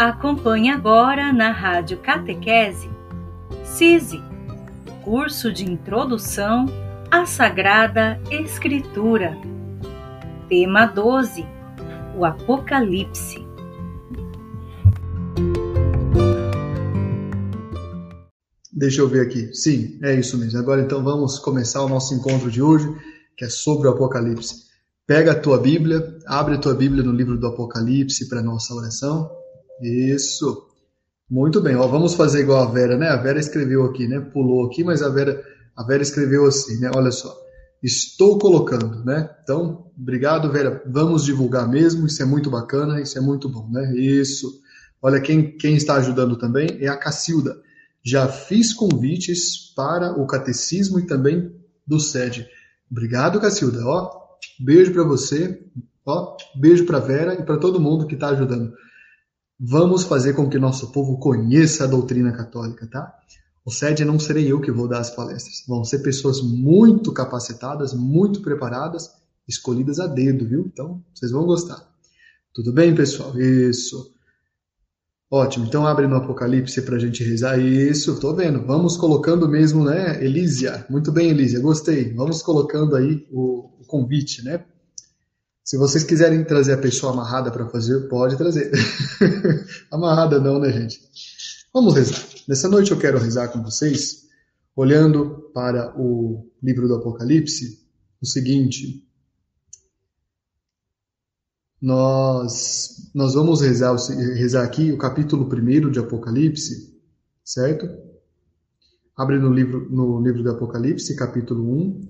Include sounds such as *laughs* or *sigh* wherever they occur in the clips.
Acompanhe agora na Rádio Catequese CISI, curso de introdução à Sagrada Escritura. Tema 12: O Apocalipse. Deixa eu ver aqui. Sim, é isso mesmo. Agora então vamos começar o nosso encontro de hoje, que é sobre o Apocalipse. Pega a tua Bíblia, abre a tua Bíblia no livro do Apocalipse para nossa oração. Isso. Muito bem. Ó, vamos fazer igual a Vera, né? A Vera escreveu aqui, né? Pulou aqui, mas a Vera, a Vera escreveu assim, né? Olha só. Estou colocando, né? Então, obrigado, Vera. Vamos divulgar mesmo. Isso é muito bacana, isso é muito bom, né? Isso. Olha, quem, quem está ajudando também é a Cacilda. Já fiz convites para o catecismo e também do SED. Obrigado, Cacilda. Ó, beijo para você. Ó, beijo para Vera e para todo mundo que está ajudando. Vamos fazer com que nosso povo conheça a doutrina católica, tá? O SED não serei eu que vou dar as palestras. Vão ser pessoas muito capacitadas, muito preparadas, escolhidas a dedo, viu? Então, vocês vão gostar. Tudo bem, pessoal? Isso. Ótimo. Então, abre no Apocalipse para a gente rezar. Isso, tô vendo. Vamos colocando mesmo, né, Elísia? Muito bem, Elísia, gostei. Vamos colocando aí o, o convite, né? Se vocês quiserem trazer a pessoa amarrada para fazer, pode trazer. *laughs* amarrada não, né, gente? Vamos rezar. Nessa noite eu quero rezar com vocês, olhando para o livro do Apocalipse, o seguinte. Nós, nós vamos rezar, rezar aqui o capítulo 1 de Apocalipse, certo? Abre no livro, no livro do Apocalipse, capítulo 1,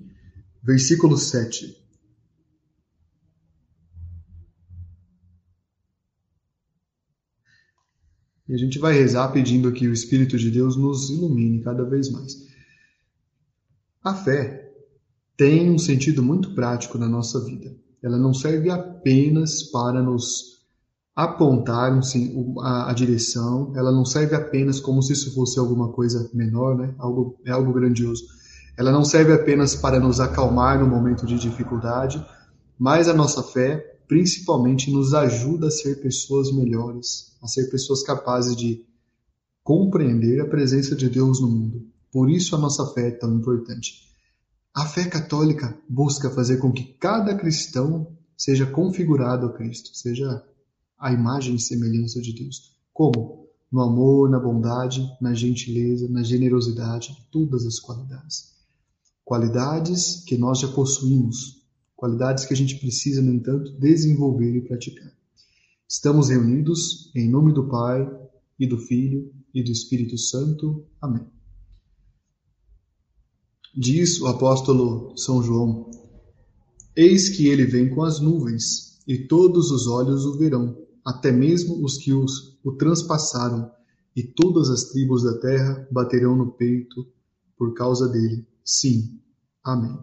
versículo 7. E a gente vai rezar pedindo que o Espírito de Deus nos ilumine cada vez mais. A fé tem um sentido muito prático na nossa vida. Ela não serve apenas para nos apontar a, direção, ela não serve apenas como se isso fosse alguma coisa menor, né? algo, é algo grandioso. Ela não serve apenas para nos acalmar no momento de dificuldade, mas a nossa fé principalmente nos ajuda a ser pessoas melhores, a ser pessoas capazes de compreender a presença de Deus no mundo. Por isso a nossa fé é tão importante. A fé católica busca fazer com que cada cristão seja configurado a Cristo, seja a imagem e semelhança de Deus. Como? No amor, na bondade, na gentileza, na generosidade, todas as qualidades. Qualidades que nós já possuímos, qualidades que a gente precisa, no entanto, desenvolver e praticar. Estamos reunidos em nome do Pai, e do Filho, e do Espírito Santo. Amém. Diz o apóstolo São João: Eis que ele vem com as nuvens, e todos os olhos o verão, até mesmo os que os, o transpassaram, e todas as tribos da terra baterão no peito por causa dele. Sim. Amém.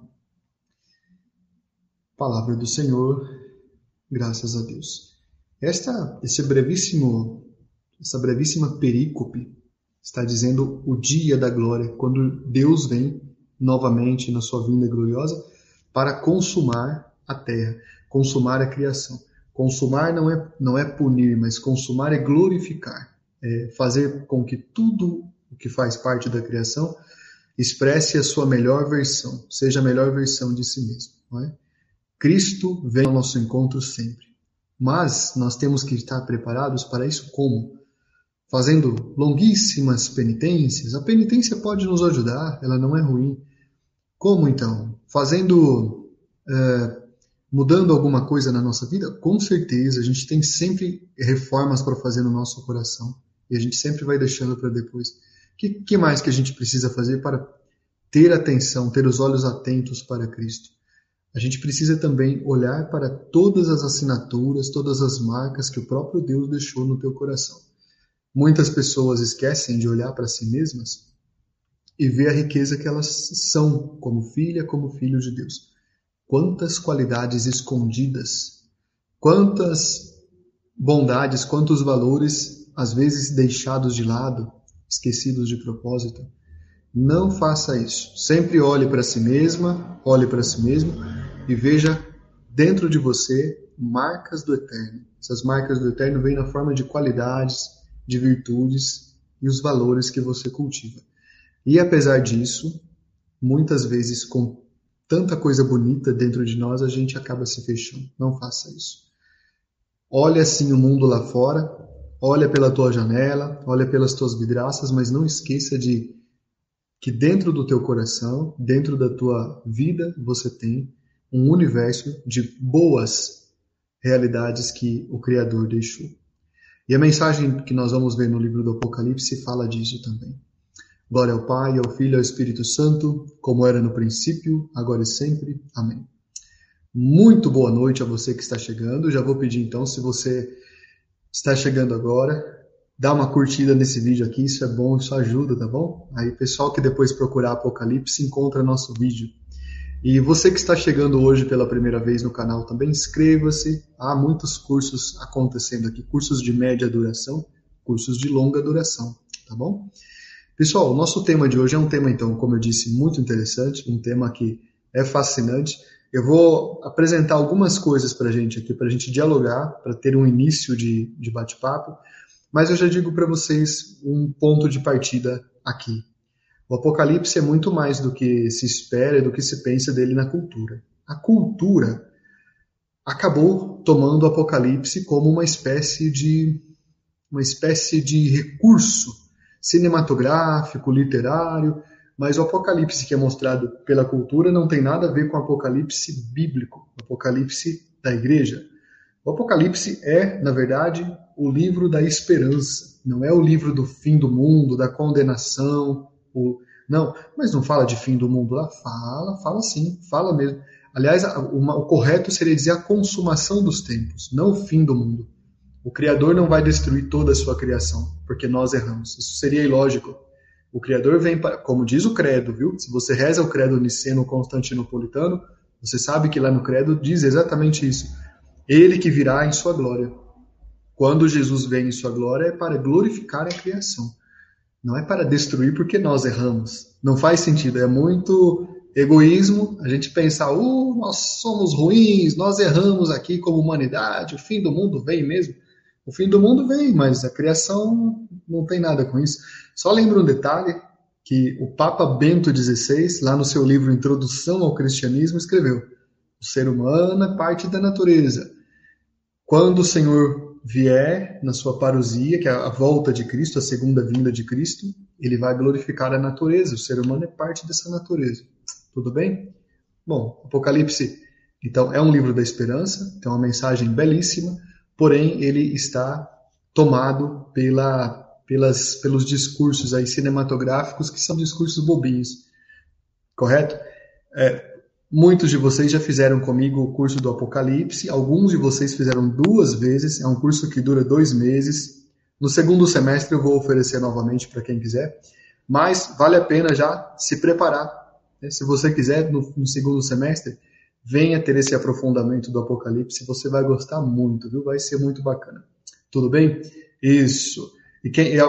Palavra do Senhor, graças a Deus. Esta, esse brevíssimo, essa brevíssima perícope está dizendo o dia da glória, quando Deus vem novamente na sua vinda gloriosa para consumar a terra, consumar a criação. Consumar não é, não é punir, mas consumar é glorificar, é fazer com que tudo o que faz parte da criação expresse a sua melhor versão, seja a melhor versão de si mesmo. É? Cristo vem ao nosso encontro sempre. Mas nós temos que estar preparados para isso como? Fazendo longuíssimas penitências. A penitência pode nos ajudar, ela não é ruim. Como então? Fazendo. É, mudando alguma coisa na nossa vida? Com certeza, a gente tem sempre reformas para fazer no nosso coração. E a gente sempre vai deixando para depois. O que, que mais que a gente precisa fazer para ter atenção, ter os olhos atentos para Cristo? A gente precisa também olhar para todas as assinaturas, todas as marcas que o próprio Deus deixou no teu coração. Muitas pessoas esquecem de olhar para si mesmas e ver a riqueza que elas são como filha, como filho de Deus. Quantas qualidades escondidas, quantas bondades, quantos valores às vezes deixados de lado, esquecidos de propósito. Não faça isso. Sempre olhe para si mesma, olhe para si mesmo e veja dentro de você marcas do eterno. Essas marcas do eterno vêm na forma de qualidades, de virtudes e os valores que você cultiva. E apesar disso, muitas vezes com tanta coisa bonita dentro de nós, a gente acaba se fechando. Não faça isso. Olha assim o mundo lá fora, olha pela tua janela, olha pelas tuas vidraças, mas não esqueça de que dentro do teu coração, dentro da tua vida, você tem um universo de boas realidades que o Criador deixou. E a mensagem que nós vamos ver no livro do Apocalipse fala disso também. Glória ao Pai, ao Filho e ao Espírito Santo, como era no princípio, agora e sempre. Amém. Muito boa noite a você que está chegando. Já vou pedir então, se você está chegando agora, dá uma curtida nesse vídeo aqui, isso é bom, isso ajuda, tá bom? Aí pessoal que depois procurar Apocalipse encontra nosso vídeo. E você que está chegando hoje pela primeira vez no canal também, inscreva-se. Há muitos cursos acontecendo aqui, cursos de média duração, cursos de longa duração, tá bom? Pessoal, o nosso tema de hoje é um tema, então, como eu disse, muito interessante, um tema que é fascinante. Eu vou apresentar algumas coisas para a gente aqui, para a gente dialogar, para ter um início de, de bate-papo, mas eu já digo para vocês um ponto de partida aqui. O Apocalipse é muito mais do que se espera e do que se pensa dele na cultura. A cultura acabou tomando o Apocalipse como uma espécie de uma espécie de recurso cinematográfico, literário, mas o Apocalipse que é mostrado pela cultura não tem nada a ver com o Apocalipse bíblico, o Apocalipse da igreja. O Apocalipse é, na verdade, o livro da esperança, não é o livro do fim do mundo, da condenação, o... não, mas não fala de fim do mundo lá? Fala, fala sim, fala mesmo. Aliás, o correto seria dizer a consumação dos tempos, não o fim do mundo. O Criador não vai destruir toda a sua criação, porque nós erramos. Isso seria ilógico. O Criador vem para, como diz o credo, viu? Se você reza o credo niceno constantinopolitano, você sabe que lá no credo diz exatamente isso. Ele que virá em sua glória. Quando Jesus vem em sua glória é para glorificar a criação. Não é para destruir porque nós erramos. Não faz sentido. É muito egoísmo a gente pensar, uh, nós somos ruins, nós erramos aqui como humanidade, o fim do mundo vem mesmo. O fim do mundo vem, mas a criação não tem nada com isso. Só lembro um detalhe que o Papa Bento XVI, lá no seu livro Introdução ao Cristianismo, escreveu: o ser humano é parte da natureza. Quando o Senhor vier na sua parousia, que é a volta de Cristo, a segunda vinda de Cristo, ele vai glorificar a natureza. O ser humano é parte dessa natureza. Tudo bem? Bom, Apocalipse, então, é um livro da esperança, tem uma mensagem belíssima porém ele está tomado pela, pelas, pelos discursos aí cinematográficos que são discursos bobinhos, correto? É, muitos de vocês já fizeram comigo o curso do Apocalipse, alguns de vocês fizeram duas vezes, é um curso que dura dois meses. No segundo semestre eu vou oferecer novamente para quem quiser, mas vale a pena já se preparar. Né? Se você quiser, no, no segundo semestre, venha ter esse aprofundamento do Apocalipse, você vai gostar muito, viu? Vai ser muito bacana. Tudo bem? Isso. E, quem, e,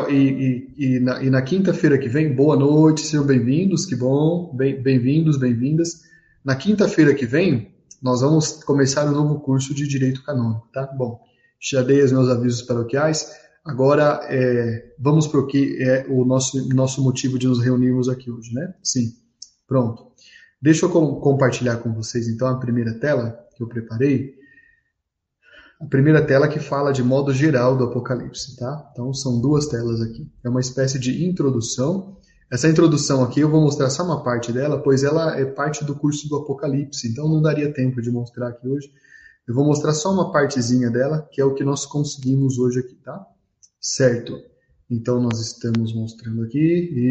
e, e na, na quinta-feira que vem, boa noite, sejam bem-vindos, que bom, bem-vindos, bem bem-vindas. Na quinta-feira que vem, nós vamos começar o um novo curso de Direito Canônico, tá? Bom, já dei os meus avisos paroquiais, agora é, vamos para o que é o nosso, nosso motivo de nos reunirmos aqui hoje, né? Sim, pronto. Deixa eu com, compartilhar com vocês então a primeira tela que eu preparei. A primeira tela que fala de modo geral do Apocalipse, tá? Então são duas telas aqui. É uma espécie de introdução. Essa introdução aqui eu vou mostrar só uma parte dela, pois ela é parte do curso do Apocalipse, então não daria tempo de mostrar aqui hoje. Eu vou mostrar só uma partezinha dela, que é o que nós conseguimos hoje aqui, tá? Certo. Então nós estamos mostrando aqui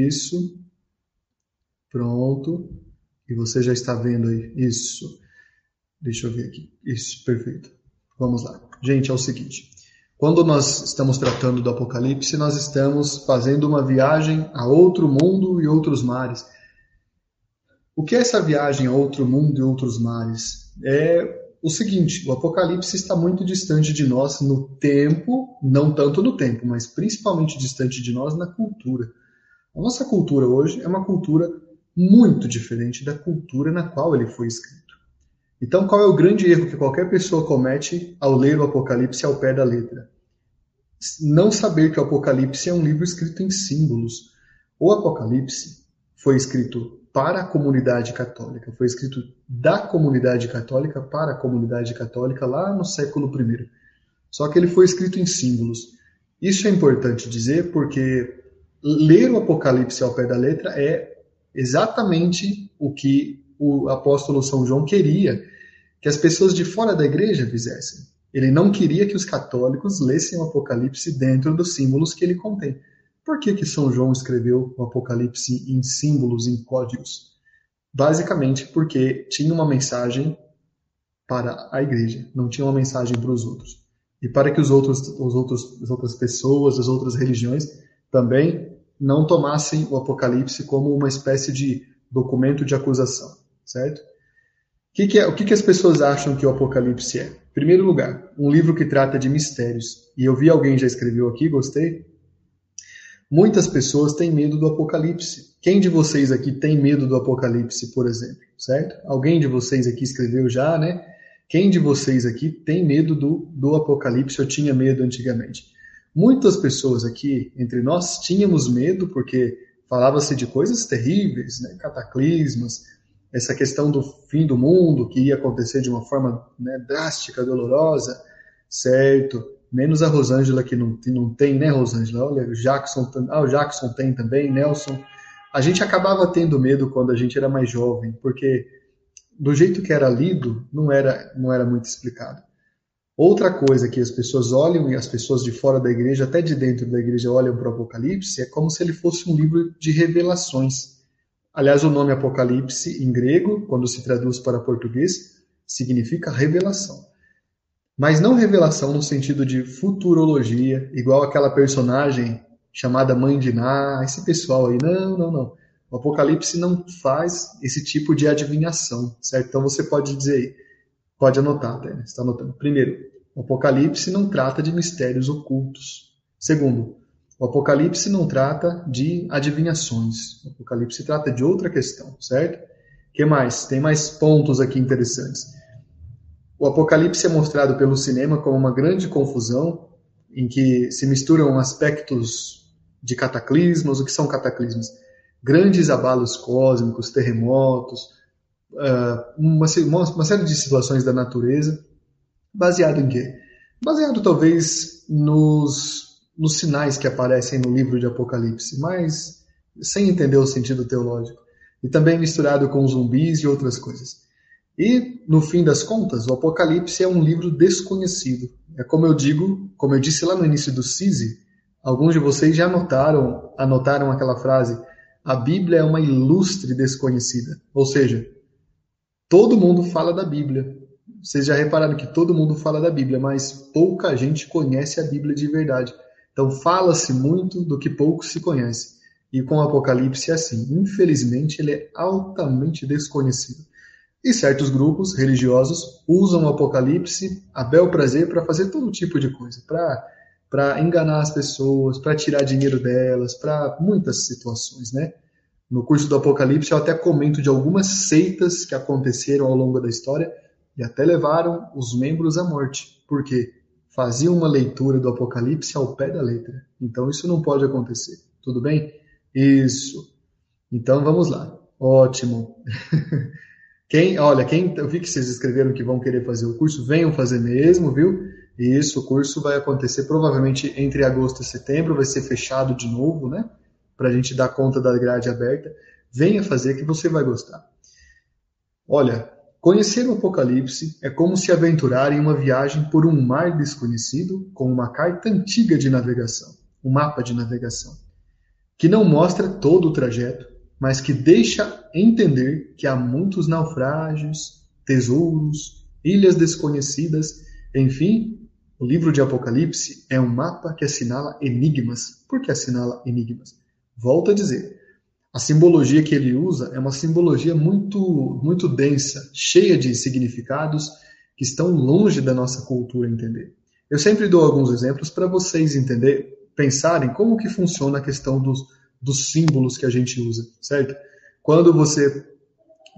isso. Pronto. E você já está vendo aí. Isso. Deixa eu ver aqui. Isso, perfeito. Vamos lá. Gente, é o seguinte. Quando nós estamos tratando do Apocalipse, nós estamos fazendo uma viagem a outro mundo e outros mares. O que é essa viagem a outro mundo e outros mares? É o seguinte: o Apocalipse está muito distante de nós no tempo, não tanto no tempo, mas principalmente distante de nós na cultura. A nossa cultura hoje é uma cultura muito diferente da cultura na qual ele foi escrito. Então, qual é o grande erro que qualquer pessoa comete ao ler o Apocalipse ao pé da letra? não saber que o Apocalipse é um livro escrito em símbolos. O Apocalipse foi escrito para a comunidade católica, foi escrito da comunidade católica para a comunidade católica lá no século I. Só que ele foi escrito em símbolos. Isso é importante dizer porque ler o Apocalipse ao pé da letra é exatamente o que o apóstolo São João queria que as pessoas de fora da igreja fizessem. Ele não queria que os católicos lessem o Apocalipse dentro dos símbolos que ele contém. Por que, que São João escreveu o Apocalipse em símbolos, em códigos? Basicamente porque tinha uma mensagem para a igreja, não tinha uma mensagem para os outros. E para que os outros, os outros, as outras pessoas, as outras religiões também não tomassem o Apocalipse como uma espécie de documento de acusação, certo? O que, que, é, o que, que as pessoas acham que o Apocalipse é? Primeiro lugar, um livro que trata de mistérios. E eu vi alguém já escreveu aqui, gostei. Muitas pessoas têm medo do Apocalipse. Quem de vocês aqui tem medo do Apocalipse, por exemplo? Certo? Alguém de vocês aqui escreveu já, né? Quem de vocês aqui tem medo do, do Apocalipse ou tinha medo antigamente? Muitas pessoas aqui entre nós tínhamos medo porque falava-se de coisas terríveis, né? cataclismas, essa questão do fim do mundo que ia acontecer de uma forma né, drástica, dolorosa, certo? Menos a Rosângela que não, que não tem, né, Rosângela? Olha, o Jackson, ah, o Jackson tem também, Nelson. A gente acabava tendo medo quando a gente era mais jovem, porque do jeito que era lido, não era, não era muito explicado. Outra coisa que as pessoas olham e as pessoas de fora da igreja, até de dentro da igreja, olham para o Apocalipse, é como se ele fosse um livro de revelações. Aliás, o nome Apocalipse em grego, quando se traduz para português, significa revelação. Mas não revelação no sentido de futurologia, igual aquela personagem chamada Mãe de Ná, esse pessoal aí. Não, não, não. O Apocalipse não faz esse tipo de adivinhação, certo? Então você pode dizer pode anotar né? está anotando. Primeiro, o Apocalipse não trata de mistérios ocultos. Segundo, o Apocalipse não trata de adivinhações. O Apocalipse trata de outra questão, certo? que mais? Tem mais pontos aqui interessantes. O Apocalipse é mostrado pelo cinema como uma grande confusão em que se misturam aspectos de cataclismos. O que são cataclismos? grandes abalos cósmicos, terremotos, ah, uma, uma série de situações da natureza, baseado em quê? Baseado talvez nos, nos sinais que aparecem no livro de Apocalipse, mas sem entender o sentido teológico. E também misturado com zumbis e outras coisas. E, no fim das contas, o Apocalipse é um livro desconhecido. É como eu digo, como eu disse lá no início do CISI, alguns de vocês já anotaram, anotaram aquela frase, a Bíblia é uma ilustre desconhecida. Ou seja, todo mundo fala da Bíblia. Vocês já repararam que todo mundo fala da Bíblia, mas pouca gente conhece a Bíblia de verdade. Então fala-se muito do que pouco se conhece. E com o Apocalipse é assim. Infelizmente, ele é altamente desconhecido. E certos grupos religiosos usam o Apocalipse a bel prazer para fazer todo tipo de coisa, para enganar as pessoas, para tirar dinheiro delas, para muitas situações, né? No curso do Apocalipse eu até comento de algumas seitas que aconteceram ao longo da história e até levaram os membros à morte, porque faziam uma leitura do Apocalipse ao pé da letra. Então isso não pode acontecer. Tudo bem? Isso. Então vamos lá. Ótimo. *laughs* Quem, olha, quem eu vi que vocês escreveram que vão querer fazer o curso, venham fazer mesmo, viu? Isso, o curso vai acontecer provavelmente entre agosto e setembro, vai ser fechado de novo, né? Para a gente dar conta da grade aberta. Venha fazer que você vai gostar. Olha, conhecer o Apocalipse é como se aventurar em uma viagem por um mar desconhecido com uma carta antiga de navegação, um mapa de navegação, que não mostra todo o trajeto, mas que deixa entender que há muitos naufrágios, tesouros, ilhas desconhecidas, enfim, o livro de Apocalipse é um mapa que assinala enigmas. Por que assinala enigmas? Volto a dizer, a simbologia que ele usa é uma simbologia muito, muito densa, cheia de significados que estão longe da nossa cultura entender. Eu sempre dou alguns exemplos para vocês entender, pensarem como que funciona a questão dos, dos símbolos que a gente usa, certo? Quando você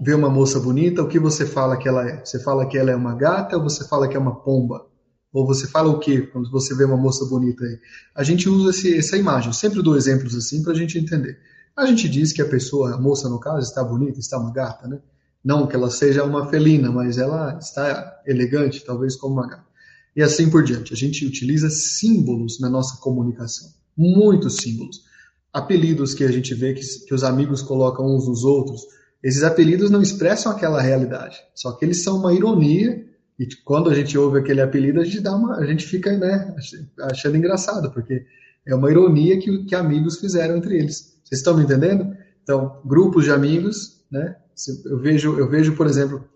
vê uma moça bonita, o que você fala que ela é? Você fala que ela é uma gata ou você fala que é uma pomba? Ou você fala o quê quando você vê uma moça bonita aí? A gente usa esse, essa imagem. Eu sempre dou exemplos assim para a gente entender. A gente diz que a pessoa, a moça no caso, está bonita, está uma gata, né? Não que ela seja uma felina, mas ela está elegante, talvez como uma gata. E assim por diante. A gente utiliza símbolos na nossa comunicação. Muitos símbolos. Apelidos que a gente vê que, que os amigos colocam uns nos outros. Esses apelidos não expressam aquela realidade. Só que eles são uma ironia e quando a gente ouve aquele apelido, a gente, dá uma, a gente fica né, achando engraçado, porque é uma ironia que, que amigos fizeram entre eles. Vocês estão me entendendo? Então, grupos de amigos, né? Eu vejo, eu vejo, por exemplo,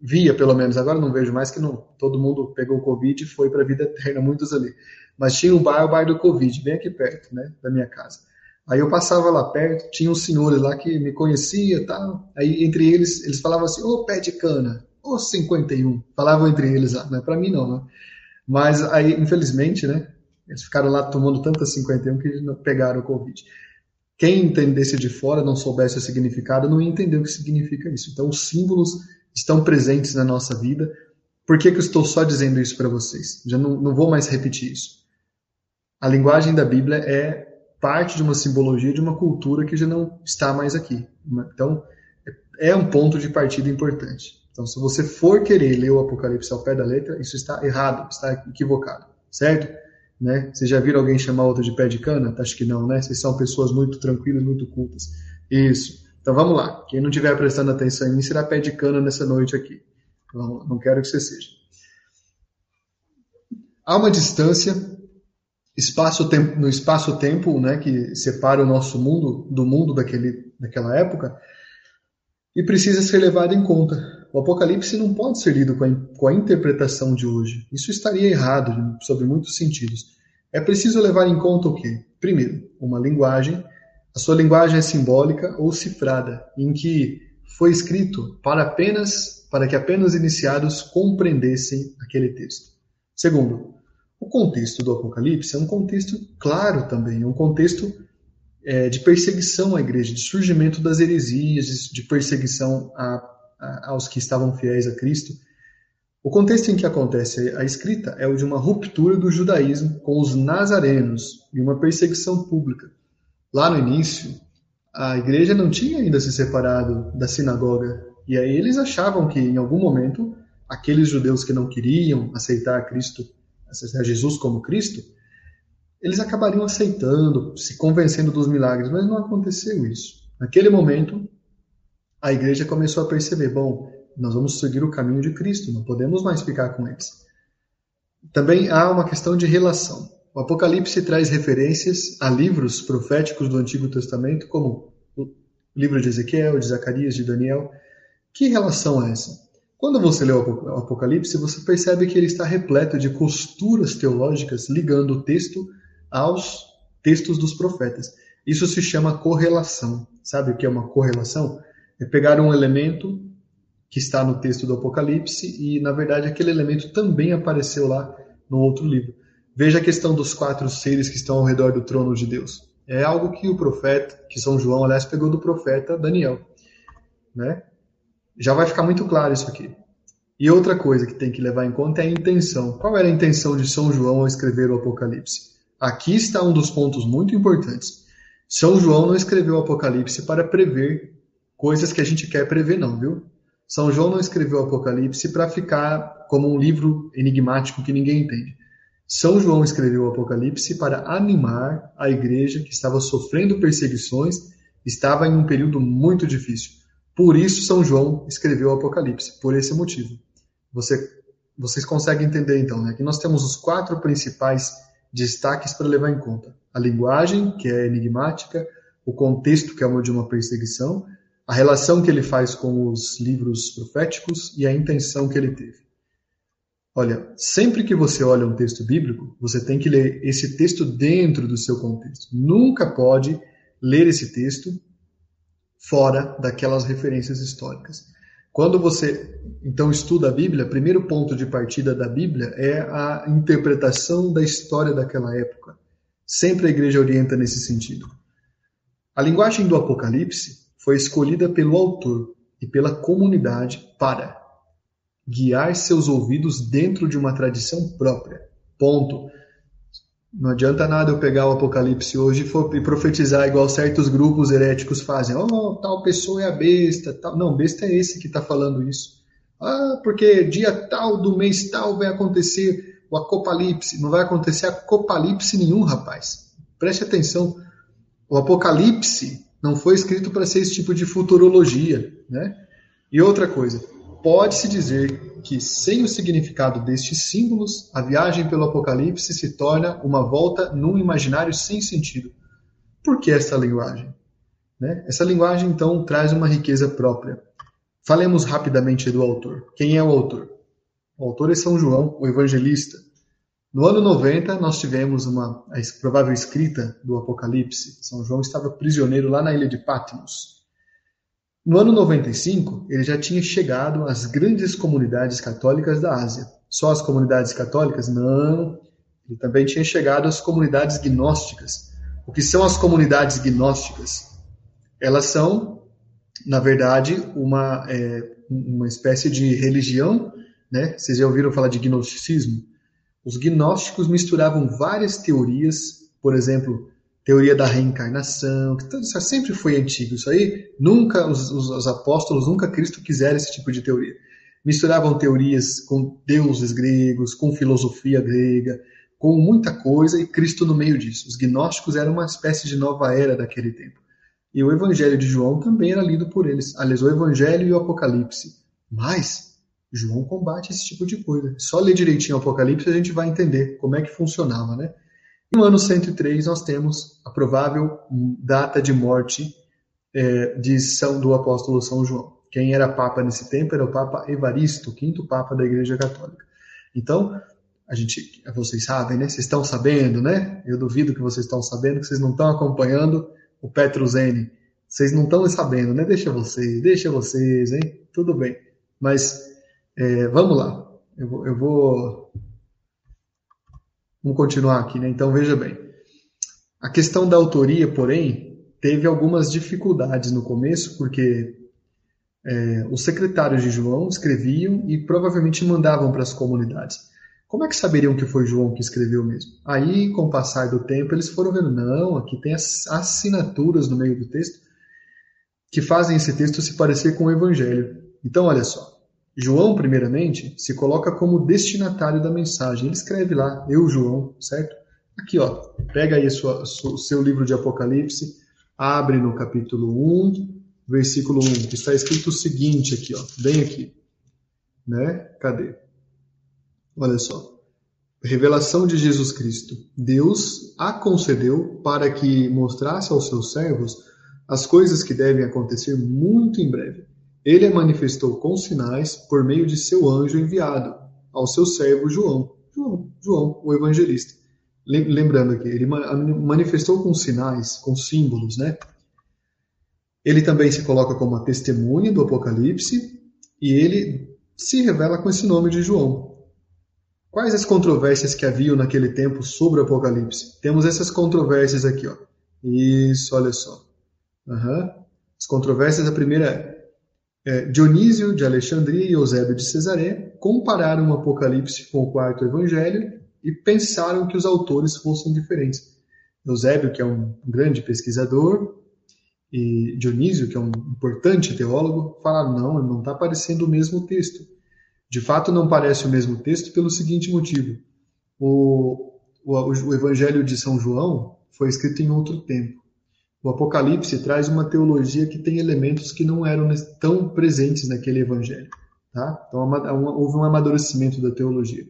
via pelo menos, agora não vejo mais que não, todo mundo pegou o Covid e foi para a vida eterna, muitos ali. Mas tinha um bar, o bar do Covid, bem aqui perto, né, da minha casa. Aí eu passava lá perto, tinha uns senhores lá que me conhecia tal. Aí entre eles, eles falavam assim, ô pé de cana ou 51. Falavam entre eles lá, não é para mim não, né? Mas aí, infelizmente, né? Eles ficaram lá tomando tanta 51 que não pegaram o Covid. Quem entendesse de fora, não soubesse o significado, não ia entender o que significa isso. Então, os símbolos estão presentes na nossa vida. Por que, que eu estou só dizendo isso para vocês? Já não, não vou mais repetir isso. A linguagem da Bíblia é parte de uma simbologia de uma cultura que já não está mais aqui. Então, é um ponto de partida importante. Então, se você for querer ler o Apocalipse ao pé da letra, isso está errado, está equivocado, certo? Né? Vocês já viram alguém chamar outro de pé de cana? Acho que não, né? Vocês são pessoas muito tranquilas, muito cultas. Isso. Então vamos lá. Quem não estiver prestando atenção em mim será pé de cana nessa noite aqui. Então, não quero que você seja. Há uma distância espaço -tempo, no espaço-tempo né, que separa o nosso mundo do mundo daquele, daquela época e precisa ser levado em conta. O Apocalipse não pode ser lido com a, com a interpretação de hoje. Isso estaria errado, sob muitos sentidos. É preciso levar em conta o quê? Primeiro, uma linguagem. A sua linguagem é simbólica ou cifrada, em que foi escrito para apenas para que apenas iniciados compreendessem aquele texto. Segundo, o contexto do Apocalipse é um contexto claro também, é um contexto é, de perseguição à igreja, de surgimento das heresias, de perseguição à aos que estavam fiéis a Cristo. O contexto em que acontece a escrita é o de uma ruptura do judaísmo com os nazarenos e uma perseguição pública. Lá no início, a igreja não tinha ainda se separado da sinagoga, e aí eles achavam que em algum momento aqueles judeus que não queriam aceitar Cristo, aceitar Jesus como Cristo, eles acabariam aceitando, se convencendo dos milagres, mas não aconteceu isso. Naquele momento, a igreja começou a perceber: bom, nós vamos seguir o caminho de Cristo, não podemos mais ficar com eles. Também há uma questão de relação. O Apocalipse traz referências a livros proféticos do Antigo Testamento, como o livro de Ezequiel, de Zacarias, de Daniel. Que relação é essa? Quando você lê o Apocalipse, você percebe que ele está repleto de costuras teológicas ligando o texto aos textos dos profetas. Isso se chama correlação. Sabe o que é uma correlação? É pegar um elemento que está no texto do Apocalipse e, na verdade, aquele elemento também apareceu lá no outro livro. Veja a questão dos quatro seres que estão ao redor do trono de Deus. É algo que o profeta, que São João, aliás, pegou do profeta Daniel. Né? Já vai ficar muito claro isso aqui. E outra coisa que tem que levar em conta é a intenção. Qual era a intenção de São João ao escrever o Apocalipse? Aqui está um dos pontos muito importantes. São João não escreveu o Apocalipse para prever coisas que a gente quer prever, não, viu? São João não escreveu o Apocalipse para ficar como um livro enigmático que ninguém entende. São João escreveu o Apocalipse para animar a igreja que estava sofrendo perseguições, estava em um período muito difícil. Por isso, São João escreveu o Apocalipse, por esse motivo. Você, vocês conseguem entender então, né? Que nós temos os quatro principais destaques para levar em conta: a linguagem, que é enigmática, o contexto, que é uma de uma perseguição, a relação que ele faz com os livros proféticos e a intenção que ele teve. Olha, sempre que você olha um texto bíblico, você tem que ler esse texto dentro do seu contexto. Nunca pode ler esse texto fora daquelas referências históricas. Quando você então estuda a Bíblia, primeiro ponto de partida da Bíblia é a interpretação da história daquela época. Sempre a igreja orienta nesse sentido. A linguagem do Apocalipse foi escolhida pelo autor e pela comunidade para guiar seus ouvidos dentro de uma tradição própria. Ponto. Não adianta nada eu pegar o Apocalipse hoje e, profetizar igual certos grupos heréticos fazem. Oh, tal pessoa é a besta. Tal. Não, besta é esse que está falando isso. Ah, porque dia tal do mês tal vai acontecer o Apocalipse. Não vai acontecer Apocalipse nenhum, rapaz. Preste atenção. O Apocalipse não foi escrito para ser esse tipo de futurologia, né? E outra coisa, pode-se dizer que, sem o significado destes símbolos, a viagem pelo Apocalipse se torna uma volta num imaginário sem sentido. Por que essa linguagem? Né? Essa linguagem, então, traz uma riqueza própria. Falemos rapidamente do autor. Quem é o autor? O autor é São João, o evangelista. No ano 90, nós tivemos uma a provável escrita do Apocalipse. São João estava prisioneiro lá na ilha de Patmos. No ano 95, ele já tinha chegado às grandes comunidades católicas da Ásia. Só as comunidades católicas? Não. Ele também tinha chegado às comunidades gnósticas. O que são as comunidades gnósticas? Elas são, na verdade, uma, é, uma espécie de religião. Né? Vocês já ouviram falar de gnosticismo? Os gnósticos misturavam várias teorias, por exemplo, teoria da reencarnação, que tudo isso sempre foi antigo. Isso aí, nunca os, os, os, apóstolos, nunca Cristo quiseram esse tipo de teoria. Misturavam teorias com deuses gregos, com filosofia grega, com muita coisa e Cristo no meio disso. Os gnósticos eram uma espécie de nova era daquele tempo. E o Evangelho de João também era lido por eles. Aliás, o Evangelho e o Apocalipse. Mas João combate esse tipo de coisa. Só ler direitinho o Apocalipse a gente vai entender como é que funcionava, né? No ano 103, nós temos a provável data de morte é, de São do apóstolo São João. Quem era papa nesse tempo era o Papa Evaristo, quinto papa da Igreja Católica. Então, a gente, vocês sabem, né? Vocês estão sabendo, né? Eu duvido que vocês estão sabendo, que vocês não estão acompanhando o Petruzene. Vocês não estão sabendo, né? Deixa vocês, deixa vocês, hein? Tudo bem. Mas é, vamos lá. Eu vou, eu vou Vamos continuar aqui, né? Então veja bem. A questão da autoria, porém, teve algumas dificuldades no começo, porque é, os secretários de João escreviam e provavelmente mandavam para as comunidades. Como é que saberiam que foi João que escreveu mesmo? Aí, com o passar do tempo, eles foram vendo, não, aqui tem as assinaturas no meio do texto que fazem esse texto se parecer com o Evangelho. Então, olha só. João, primeiramente, se coloca como destinatário da mensagem. Ele escreve lá, eu, João, certo? Aqui, ó, pega aí o seu livro de Apocalipse, abre no capítulo 1, versículo 1, que está escrito o seguinte aqui, ó, bem aqui. Né? Cadê? Olha só. Revelação de Jesus Cristo. Deus a concedeu para que mostrasse aos seus servos as coisas que devem acontecer muito em breve ele a manifestou com sinais por meio de seu anjo enviado ao seu servo João, João, João o evangelista. Lembrando aqui, ele manifestou com sinais, com símbolos, né? Ele também se coloca como a testemunha do Apocalipse e ele se revela com esse nome de João. Quais as controvérsias que haviam naquele tempo sobre o Apocalipse? Temos essas controvérsias aqui, ó. Isso, olha só. Uhum. As controvérsias, a primeira é Dionísio de Alexandria e Eusébio de Cesaré compararam o Apocalipse com o quarto evangelho e pensaram que os autores fossem diferentes. Eusébio, que é um grande pesquisador, e Dionísio, que é um importante teólogo, falaram: não, não está parecendo o mesmo texto. De fato, não parece o mesmo texto pelo seguinte motivo: o, o, o Evangelho de São João foi escrito em outro tempo. O Apocalipse traz uma teologia que tem elementos que não eram tão presentes naquele evangelho. Tá? Então houve um amadurecimento da teologia.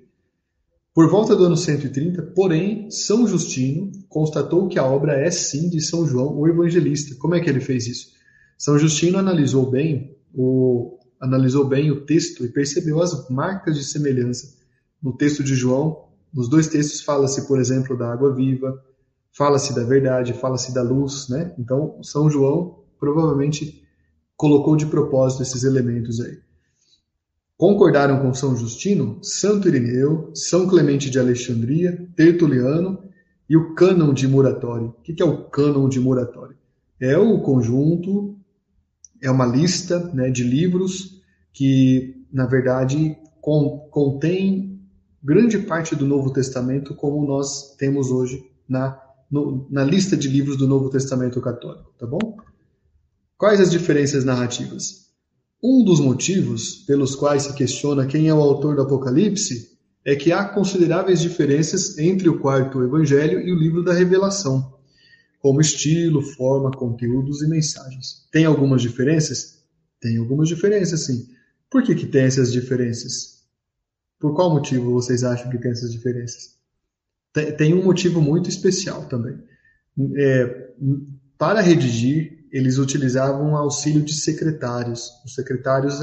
Por volta do ano 130, porém, São Justino constatou que a obra é sim de São João, o evangelista. Como é que ele fez isso? São Justino analisou bem o, analisou bem o texto e percebeu as marcas de semelhança no texto de João. Nos dois textos fala-se, por exemplo, da água viva, fala-se da verdade, fala-se da luz, né? Então, São João provavelmente colocou de propósito esses elementos aí. Concordaram com São Justino, Santo Irineu, São Clemente de Alexandria, Tertuliano e o cânon de Muratório. O que é o cânon de Muratório? É o conjunto, é uma lista né, de livros que, na verdade, contém grande parte do Novo Testamento como nós temos hoje na, no, na lista de livros do Novo Testamento católico, tá bom? Quais as diferenças narrativas? Um dos motivos pelos quais se questiona quem é o autor do Apocalipse é que há consideráveis diferenças entre o quarto evangelho e o livro da Revelação, como estilo, forma, conteúdos e mensagens. Tem algumas diferenças? Tem algumas diferenças, sim. Por que, que tem essas diferenças? Por qual motivo vocês acham que tem essas diferenças? Tem, tem um motivo muito especial também. É, para redigir, eles utilizavam auxílio de secretários. Os secretários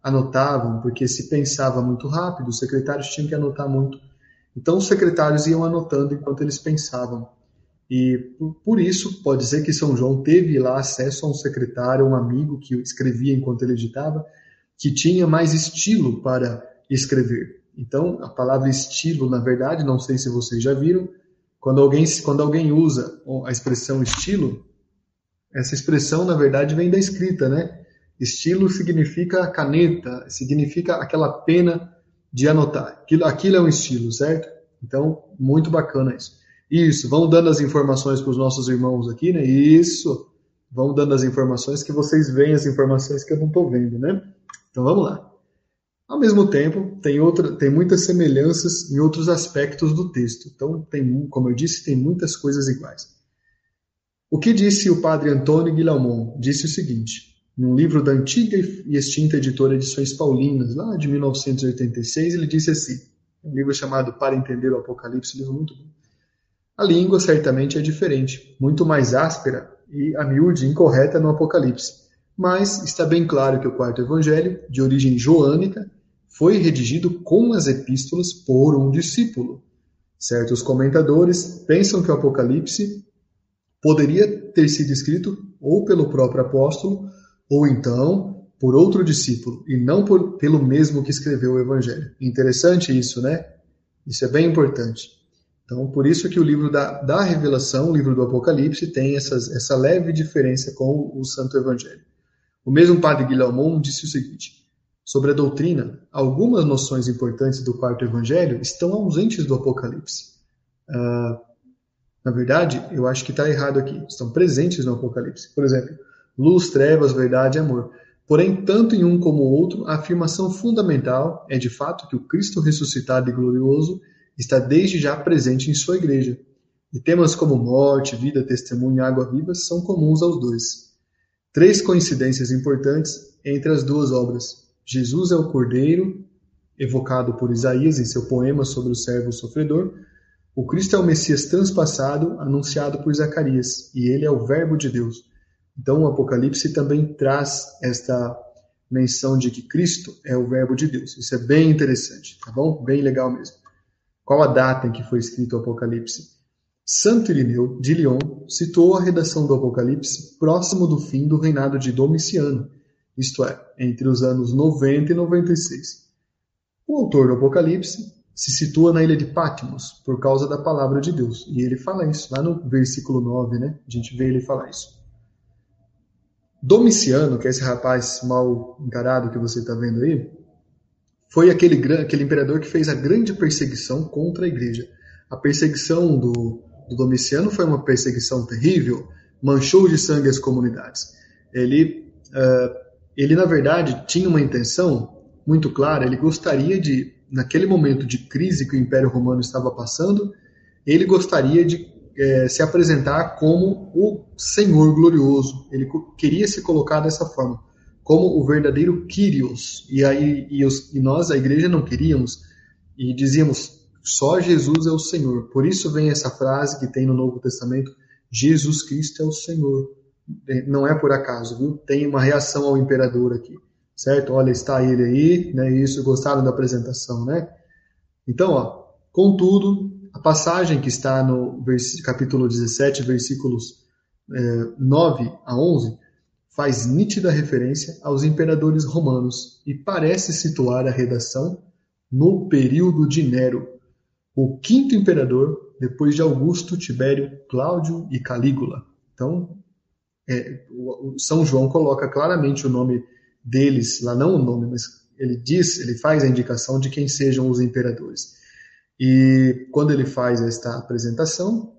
anotavam, porque se pensava muito rápido, os secretários tinham que anotar muito. Então, os secretários iam anotando enquanto eles pensavam. E por isso, pode ser que São João teve lá acesso a um secretário, um amigo que escrevia enquanto ele editava, que tinha mais estilo para escrever. Então, a palavra estilo, na verdade, não sei se vocês já viram, quando alguém, quando alguém usa a expressão estilo, essa expressão, na verdade, vem da escrita, né? Estilo significa caneta, significa aquela pena de anotar. Aquilo, aquilo é um estilo, certo? Então, muito bacana isso. Isso, vão dando as informações para os nossos irmãos aqui, né? Isso, vão dando as informações que vocês veem as informações que eu não estou vendo, né? Então vamos lá. Ao mesmo tempo, tem, outra, tem muitas semelhanças em outros aspectos do texto. Então, tem, como eu disse, tem muitas coisas iguais. O que disse o padre Antônio Guilhermon? Disse o seguinte, num livro da antiga e extinta editora Edições Paulinas, lá de 1986, ele disse assim, um livro chamado Para Entender o Apocalipse, livro muito bom. A língua certamente é diferente, muito mais áspera e a miúde incorreta no Apocalipse, mas está bem claro que o quarto evangelho, de origem joânica, foi redigido com as epístolas por um discípulo. Certos comentadores pensam que o Apocalipse poderia ter sido escrito ou pelo próprio apóstolo, ou então por outro discípulo, e não por, pelo mesmo que escreveu o Evangelho. Interessante isso, né? Isso é bem importante. Então, por isso que o livro da, da Revelação, o livro do Apocalipse, tem essas, essa leve diferença com o Santo Evangelho. O mesmo padre Guilhermon disse o seguinte: sobre a doutrina, algumas noções importantes do quarto Evangelho estão ausentes do Apocalipse. Uh, na verdade, eu acho que está errado aqui. Estão presentes no Apocalipse. Por exemplo, luz, trevas, verdade e amor. Porém, tanto em um como o outro, a afirmação fundamental é de fato que o Cristo ressuscitado e glorioso está desde já presente em sua igreja. E temas como morte, vida, testemunho e água viva são comuns aos dois. Três coincidências importantes entre as duas obras. Jesus é o Cordeiro, evocado por Isaías em seu poema sobre o servo sofredor, o Cristo é o Messias transpassado, anunciado por Zacarias, e ele é o Verbo de Deus. Então, o Apocalipse também traz esta menção de que Cristo é o Verbo de Deus. Isso é bem interessante, tá bom? Bem legal mesmo. Qual a data em que foi escrito o Apocalipse? Santo Irineu de Lyon situou a redação do Apocalipse próximo do fim do reinado de Domiciano, isto é, entre os anos 90 e 96. O autor do Apocalipse se situa na ilha de Patmos por causa da palavra de Deus. E ele fala isso lá no versículo 9, né? A gente vê ele falar isso. Domiciano, que é esse rapaz mal encarado que você está vendo aí, foi aquele, aquele imperador que fez a grande perseguição contra a igreja. A perseguição do, do Domiciano foi uma perseguição terrível, manchou de sangue as comunidades. Ele, uh, ele na verdade, tinha uma intenção muito clara, ele gostaria de naquele momento de crise que o Império Romano estava passando, ele gostaria de é, se apresentar como o Senhor glorioso. Ele queria se colocar dessa forma, como o verdadeiro Kyrios. E aí e, os, e nós, a igreja, não queríamos e dizíamos só Jesus é o Senhor. Por isso vem essa frase que tem no Novo Testamento: Jesus Cristo é o Senhor. É, não é por acaso, viu? Tem uma reação ao imperador aqui certo? Olha, está ele aí, né? Isso, gostaram da apresentação, né? Então, ó, contudo, a passagem que está no capítulo 17, versículos é, 9 a 11, faz nítida referência aos imperadores romanos e parece situar a redação no período de Nero, o quinto imperador depois de Augusto, Tibério, Cláudio e Calígula. Então, é, o São João coloca claramente o nome deles, lá não o nome, mas ele diz, ele faz a indicação de quem sejam os imperadores. E quando ele faz esta apresentação,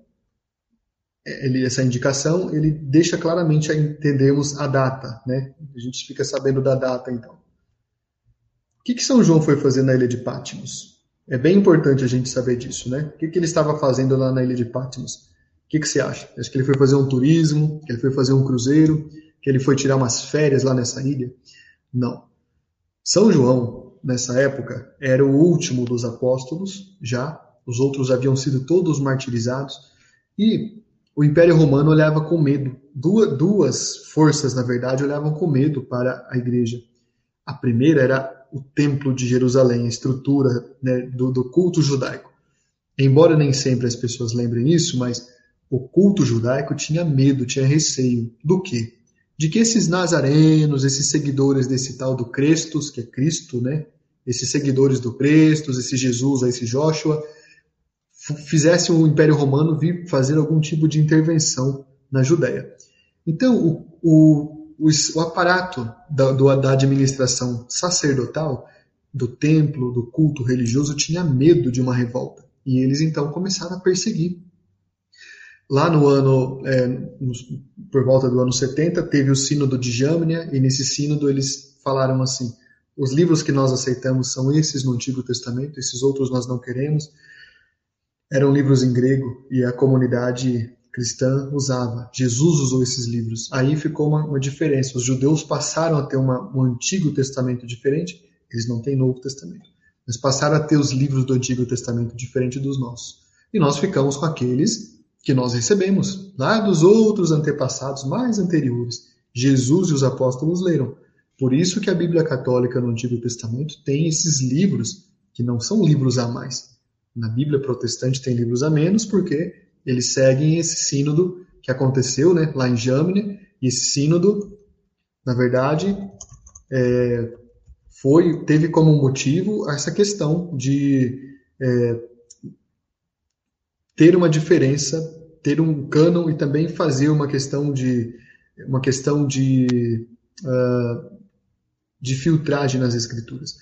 ele, essa indicação, ele deixa claramente a entendermos a data, né? A gente fica sabendo da data, então. O que, que São João foi fazer na ilha de Patmos? É bem importante a gente saber disso, né? O que, que ele estava fazendo lá na ilha de Patmos? O que, que você acha? Acho que ele foi fazer um turismo, que ele foi fazer um cruzeiro, que ele foi tirar umas férias lá nessa ilha? Não. São João, nessa época, era o último dos apóstolos, já. Os outros haviam sido todos martirizados. E o Império Romano olhava com medo. Duas, forças, na verdade, olhavam com medo para a igreja. A primeira era o Templo de Jerusalém, a estrutura né, do, do culto judaico. Embora nem sempre as pessoas lembrem isso, mas o culto judaico tinha medo, tinha receio. Do quê? De que esses nazarenos, esses seguidores desse tal do Crestos, que é Cristo, né? Esses seguidores do Crestos, esse Jesus, esse Joshua, fizesse o Império Romano vir fazer algum tipo de intervenção na Judéia. Então, o, o, o, o aparato da, do, da administração sacerdotal, do templo, do culto religioso, tinha medo de uma revolta. E eles então começaram a perseguir. Lá no ano, é, por volta do ano 70, teve o sínodo de Jâmnia, e nesse sínodo eles falaram assim: os livros que nós aceitamos são esses no Antigo Testamento, esses outros nós não queremos eram livros em grego e a comunidade cristã usava. Jesus usou esses livros. Aí ficou uma, uma diferença. Os judeus passaram a ter uma, um Antigo Testamento diferente, eles não têm Novo Testamento, mas passaram a ter os livros do Antigo Testamento diferente dos nossos. E nós ficamos com aqueles que nós recebemos, lá dos outros antepassados mais anteriores. Jesus e os apóstolos leram. Por isso que a Bíblia Católica no Antigo Testamento tem esses livros que não são livros a mais, na Bíblia protestante tem livros a menos, porque eles seguem esse sínodo que aconteceu né, lá em Jâmine, e esse sínodo, na verdade, é, foi teve como motivo essa questão de é, ter uma diferença, ter um cânon e também fazer uma questão de uma questão de uh, de filtragem nas escrituras.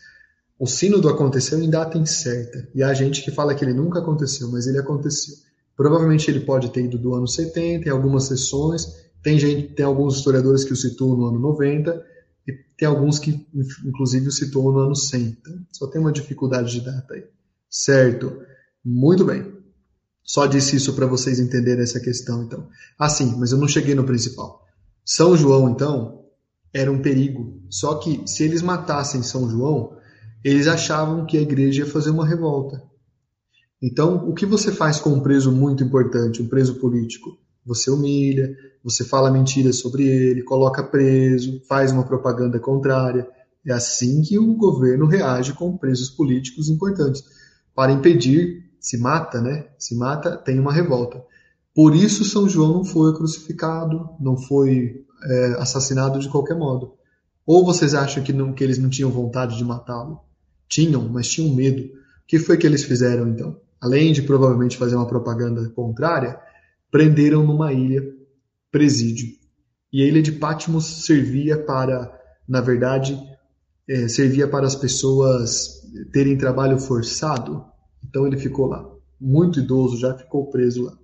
O sínodo aconteceu em data incerta, e há gente que fala que ele nunca aconteceu, mas ele aconteceu. Provavelmente ele pode ter ido do ano 70, em algumas sessões, tem gente, tem alguns historiadores que o situam no ano 90, e tem alguns que, inclusive, o situam no ano 100. Então, só tem uma dificuldade de data aí. Certo. Muito bem. Só disse isso para vocês entenderem essa questão, então. Ah, sim, mas eu não cheguei no principal. São João, então, era um perigo. Só que se eles matassem São João, eles achavam que a igreja ia fazer uma revolta. Então, o que você faz com um preso muito importante, um preso político? Você humilha, você fala mentiras sobre ele, coloca preso, faz uma propaganda contrária. É assim que o governo reage com presos políticos importantes. Para impedir, se mata, né? Se mata, tem uma revolta. Por isso, São João não foi crucificado, não foi é, assassinado de qualquer modo. Ou vocês acham que, não, que eles não tinham vontade de matá-lo? Tinham, mas tinham medo. O que foi que eles fizeram então? Além de provavelmente fazer uma propaganda contrária, prenderam numa ilha presídio. E a ilha de Patmos servia para, na verdade, é, servia para as pessoas terem trabalho forçado. Então ele ficou lá, muito idoso, já ficou preso lá.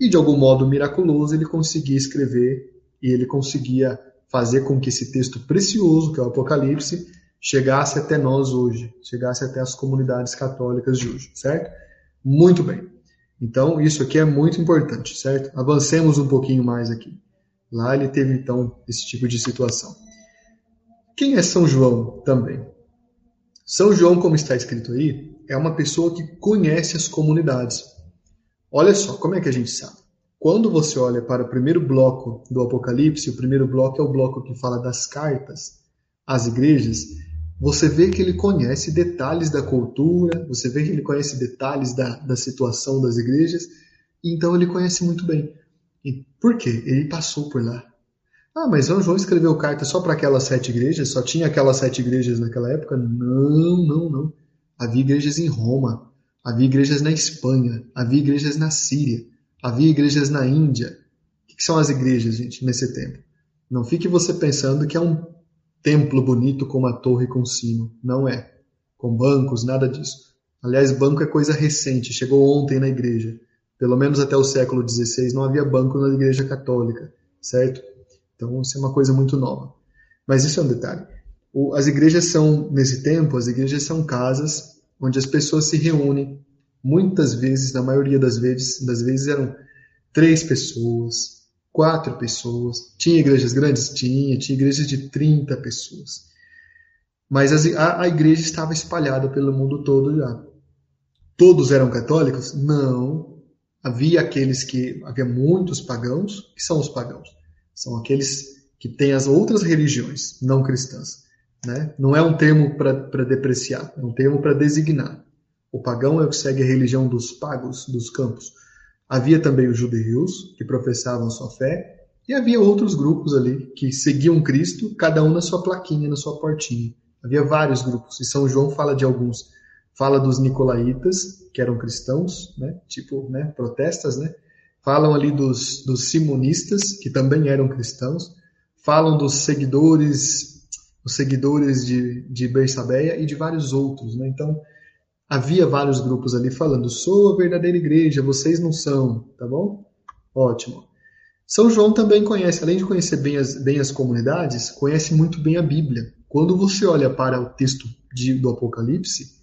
E de algum modo miraculoso ele conseguia escrever e ele conseguia fazer com que esse texto precioso, que é o Apocalipse, chegasse até nós hoje, chegasse até as comunidades católicas de hoje, certo? Muito bem. Então, isso aqui é muito importante, certo? Avancemos um pouquinho mais aqui. Lá ele teve, então, esse tipo de situação. Quem é São João também? São João, como está escrito aí, é uma pessoa que conhece as comunidades. Olha só, como é que a gente sabe? Quando você olha para o primeiro bloco do Apocalipse, o primeiro bloco é o bloco que fala das cartas às igrejas, você vê que ele conhece detalhes da cultura, você vê que ele conhece detalhes da, da situação das igrejas, então ele conhece muito bem. E por quê? Ele passou por lá. Ah, mas João escreveu carta só para aquelas sete igrejas? Só tinha aquelas sete igrejas naquela época? Não, não, não. Havia igrejas em Roma, havia igrejas na Espanha, havia igrejas na Síria, havia igrejas na Índia. O que são as igrejas, gente, nesse tempo? Não fique você pensando que é um templo bonito com uma torre com sino. Não é. Com bancos, nada disso. Aliás, banco é coisa recente, chegou ontem na igreja. Pelo menos até o século XVI não havia banco na igreja católica, certo? Então isso é uma coisa muito nova. Mas isso é um detalhe. As igrejas são, nesse tempo, as igrejas são casas onde as pessoas se reúnem. Muitas vezes, na maioria das vezes, das vezes eram três pessoas, quatro pessoas. Tinha igrejas grandes? Tinha. Tinha igrejas de 30 pessoas. Mas as, a, a igreja estava espalhada pelo mundo todo já. Todos eram católicos? Não. Havia aqueles que. Havia muitos pagãos. que são os pagãos? São aqueles que têm as outras religiões não cristãs. Né? Não é um termo para depreciar, é um termo para designar. O pagão é o que segue a religião dos pagos, dos campos. Havia também os judeus, que professavam sua fé, e havia outros grupos ali que seguiam Cristo, cada um na sua plaquinha, na sua portinha. Havia vários grupos, e São João fala de alguns. Fala dos nicolaítas, que eram cristãos, né? tipo né? protestas, né? falam ali dos, dos simonistas, que também eram cristãos, falam dos seguidores, os seguidores de, de Bersabeia e de vários outros. Né? Então, havia vários grupos ali falando: sou a verdadeira igreja, vocês não são, tá bom? Ótimo. São João também conhece, além de conhecer bem as, bem as comunidades, conhece muito bem a Bíblia. Quando você olha para o texto de, do Apocalipse,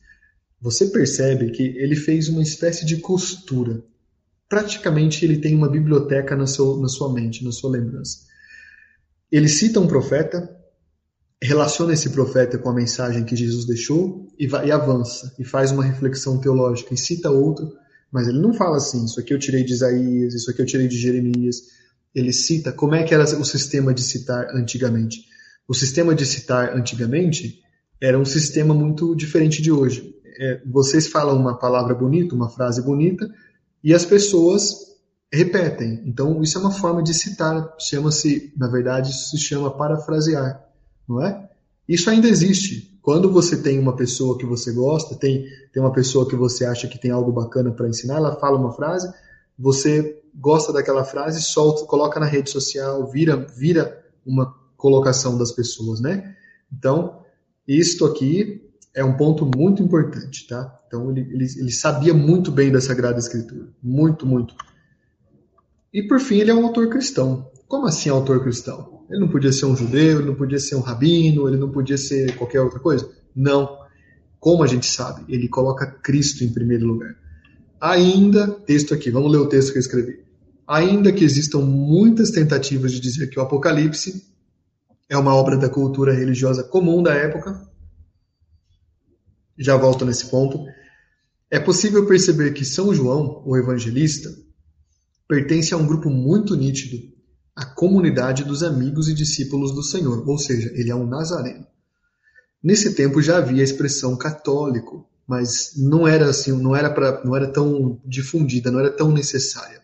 você percebe que ele fez uma espécie de costura. Praticamente ele tem uma biblioteca na, seu, na sua mente, na sua lembrança. Ele cita um profeta, relaciona esse profeta com a mensagem que Jesus deixou e, vai, e avança, e faz uma reflexão teológica, e cita outro, mas ele não fala assim, isso aqui eu tirei de Isaías, isso aqui eu tirei de Jeremias. Ele cita como é que era o sistema de citar antigamente. O sistema de citar antigamente era um sistema muito diferente de hoje. É, vocês falam uma palavra bonita, uma frase bonita, e as pessoas repetem. Então, isso é uma forma de citar, chama-se, na verdade, isso se chama parafrasear não é? Isso ainda existe. Quando você tem uma pessoa que você gosta, tem, tem uma pessoa que você acha que tem algo bacana para ensinar, ela fala uma frase, você gosta daquela frase, solta, coloca na rede social, vira, vira uma colocação das pessoas, né? Então, isto aqui é um ponto muito importante, tá? Então, ele, ele, ele sabia muito bem da Sagrada Escritura. Muito, muito. E, por fim, ele é um autor cristão. Como assim autor cristão? Ele não podia ser um judeu, ele não podia ser um rabino, ele não podia ser qualquer outra coisa? Não. Como a gente sabe? Ele coloca Cristo em primeiro lugar. Ainda, texto aqui, vamos ler o texto que eu escrevi. Ainda que existam muitas tentativas de dizer que o Apocalipse é uma obra da cultura religiosa comum da época, já volto nesse ponto, é possível perceber que São João, o evangelista, pertence a um grupo muito nítido a comunidade dos amigos e discípulos do Senhor, ou seja, ele é um nazareno. Nesse tempo já havia a expressão católico, mas não era assim, não era para, não era tão difundida, não era tão necessária.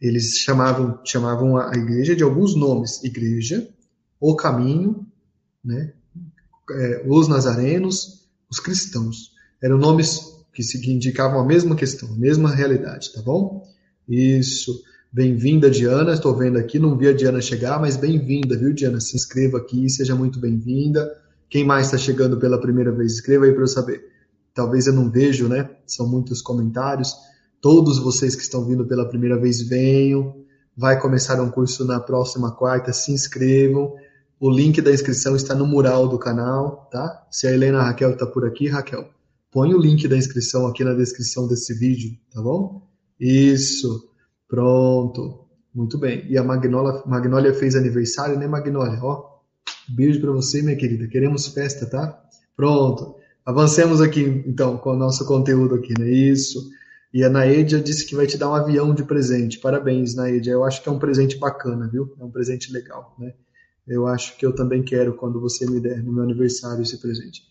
Eles chamavam chamavam a igreja de alguns nomes: igreja, o caminho, né, é, os nazarenos, os cristãos. Eram nomes que indicavam a mesma questão, a mesma realidade, tá bom? Isso. Bem-vinda, Diana. Estou vendo aqui, não vi a Diana chegar, mas bem-vinda, viu, Diana? Se inscreva aqui, seja muito bem-vinda. Quem mais está chegando pela primeira vez, escreva aí para eu saber. Talvez eu não vejo, né? São muitos comentários. Todos vocês que estão vindo pela primeira vez, venham. Vai começar um curso na próxima quarta, se inscrevam. O link da inscrição está no mural do canal, tá? Se a Helena Raquel está por aqui, Raquel, põe o link da inscrição aqui na descrição desse vídeo, tá bom? Isso. Pronto. Muito bem. E a Magnolia fez aniversário, né, Magnolia? Ó, beijo para você, minha querida. Queremos festa, tá? Pronto. Avancemos aqui, então, com o nosso conteúdo aqui, né? Isso. E a Naedia disse que vai te dar um avião de presente. Parabéns, Naedia. Eu acho que é um presente bacana, viu? É um presente legal, né? Eu acho que eu também quero quando você me der no meu aniversário esse presente.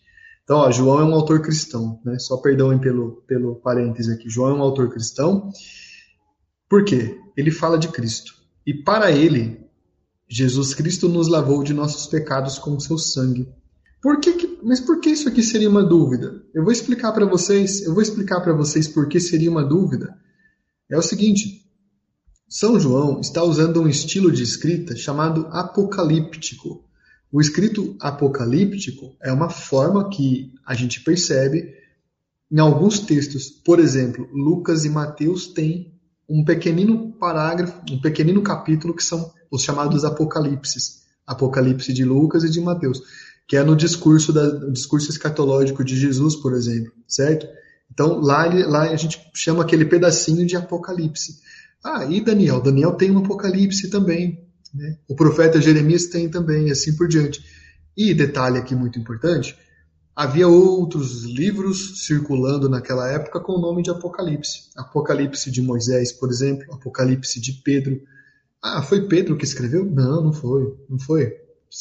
Então, ó, João é um autor cristão, né? Só perdoem pelo, pelo parêntese aqui. João é um autor cristão por quê? Ele fala de Cristo. E para ele, Jesus Cristo nos lavou de nossos pecados com o seu sangue. Por que, que mas por que isso aqui seria uma dúvida? Eu vou explicar para vocês, eu vou explicar para vocês por que seria uma dúvida. É o seguinte, São João está usando um estilo de escrita chamado apocalíptico. O escrito apocalíptico é uma forma que a gente percebe em alguns textos. Por exemplo, Lucas e Mateus têm um pequenino parágrafo, um pequenino capítulo que são os chamados apocalipses. Apocalipse de Lucas e de Mateus, que é no discurso da, no discurso escatológico de Jesus, por exemplo, certo? Então lá, lá a gente chama aquele pedacinho de Apocalipse. Ah, e Daniel? Daniel tem um Apocalipse também. Né? O profeta Jeremias tem também, assim por diante. E detalhe aqui muito importante: havia outros livros circulando naquela época com o nome de Apocalipse. Apocalipse de Moisés, por exemplo, Apocalipse de Pedro. Ah, foi Pedro que escreveu? Não, não foi, não foi.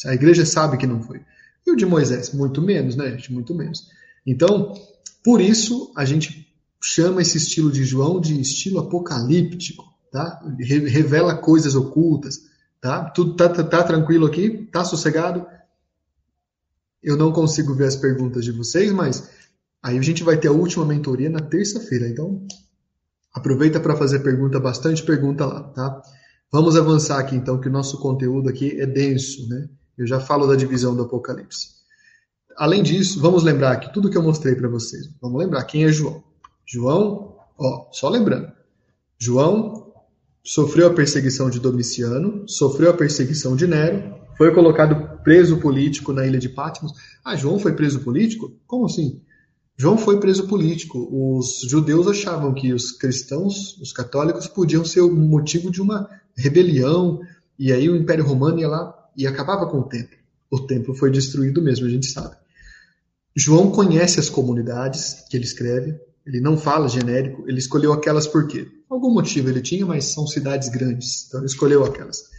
A igreja sabe que não foi. E o de Moisés? Muito menos, né, gente? Muito menos. Então, por isso, a gente chama esse estilo de João de estilo apocalíptico, tá? Revela coisas ocultas, tá? Tudo tá, tá, tá tranquilo aqui? Tá sossegado? Eu não consigo ver as perguntas de vocês, mas aí a gente vai ter a última mentoria na terça-feira, então aproveita para fazer pergunta, bastante pergunta lá, tá? Vamos avançar aqui então, que o nosso conteúdo aqui é denso, né? Eu já falo da divisão do Apocalipse. Além disso, vamos lembrar que tudo que eu mostrei para vocês. Vamos lembrar quem é João. João, ó, só lembrando. João sofreu a perseguição de Domiciano, sofreu a perseguição de Nero, foi colocado preso político na ilha de Patmos. Ah, João foi preso político? Como assim? João foi preso político. Os judeus achavam que os cristãos, os católicos, podiam ser o motivo de uma rebelião, e aí o Império Romano ia lá e acabava com o templo. O templo foi destruído mesmo, a gente sabe. João conhece as comunidades que ele escreve, ele não fala genérico, ele escolheu aquelas por quê? Algum motivo ele tinha, mas são cidades grandes, então ele escolheu aquelas.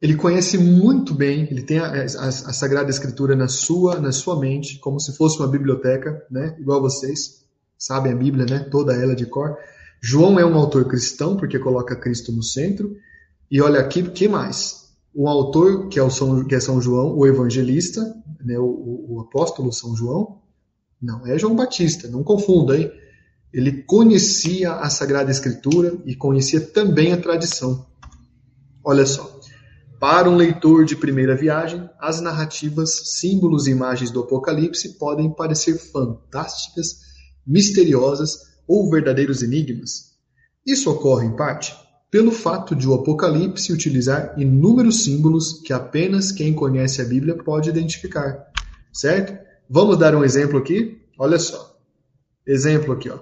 Ele conhece muito bem, ele tem a, a, a, Sagrada Escritura na sua, na sua mente, como se fosse uma biblioteca, né? igual vocês, sabem a Bíblia, né? toda ela de cor. João é um autor cristão, porque coloca Cristo no centro. E olha aqui, o que mais? O autor, que é, o São, que é São João, o evangelista, né, o, o, apóstolo São João, não é João Batista, não confunda, hein? Ele conhecia a Sagrada Escritura e conhecia também a tradição. Olha só. Para um leitor de primeira viagem, as narrativas, símbolos e imagens do Apocalipse podem parecer fantásticas, misteriosas ou verdadeiros enigmas. Isso ocorre, em parte, pelo fato de o Apocalipse utilizar inúmeros símbolos que apenas quem conhece a Bíblia pode identificar, certo? Vamos dar um exemplo aqui? Olha só. Exemplo aqui, ó.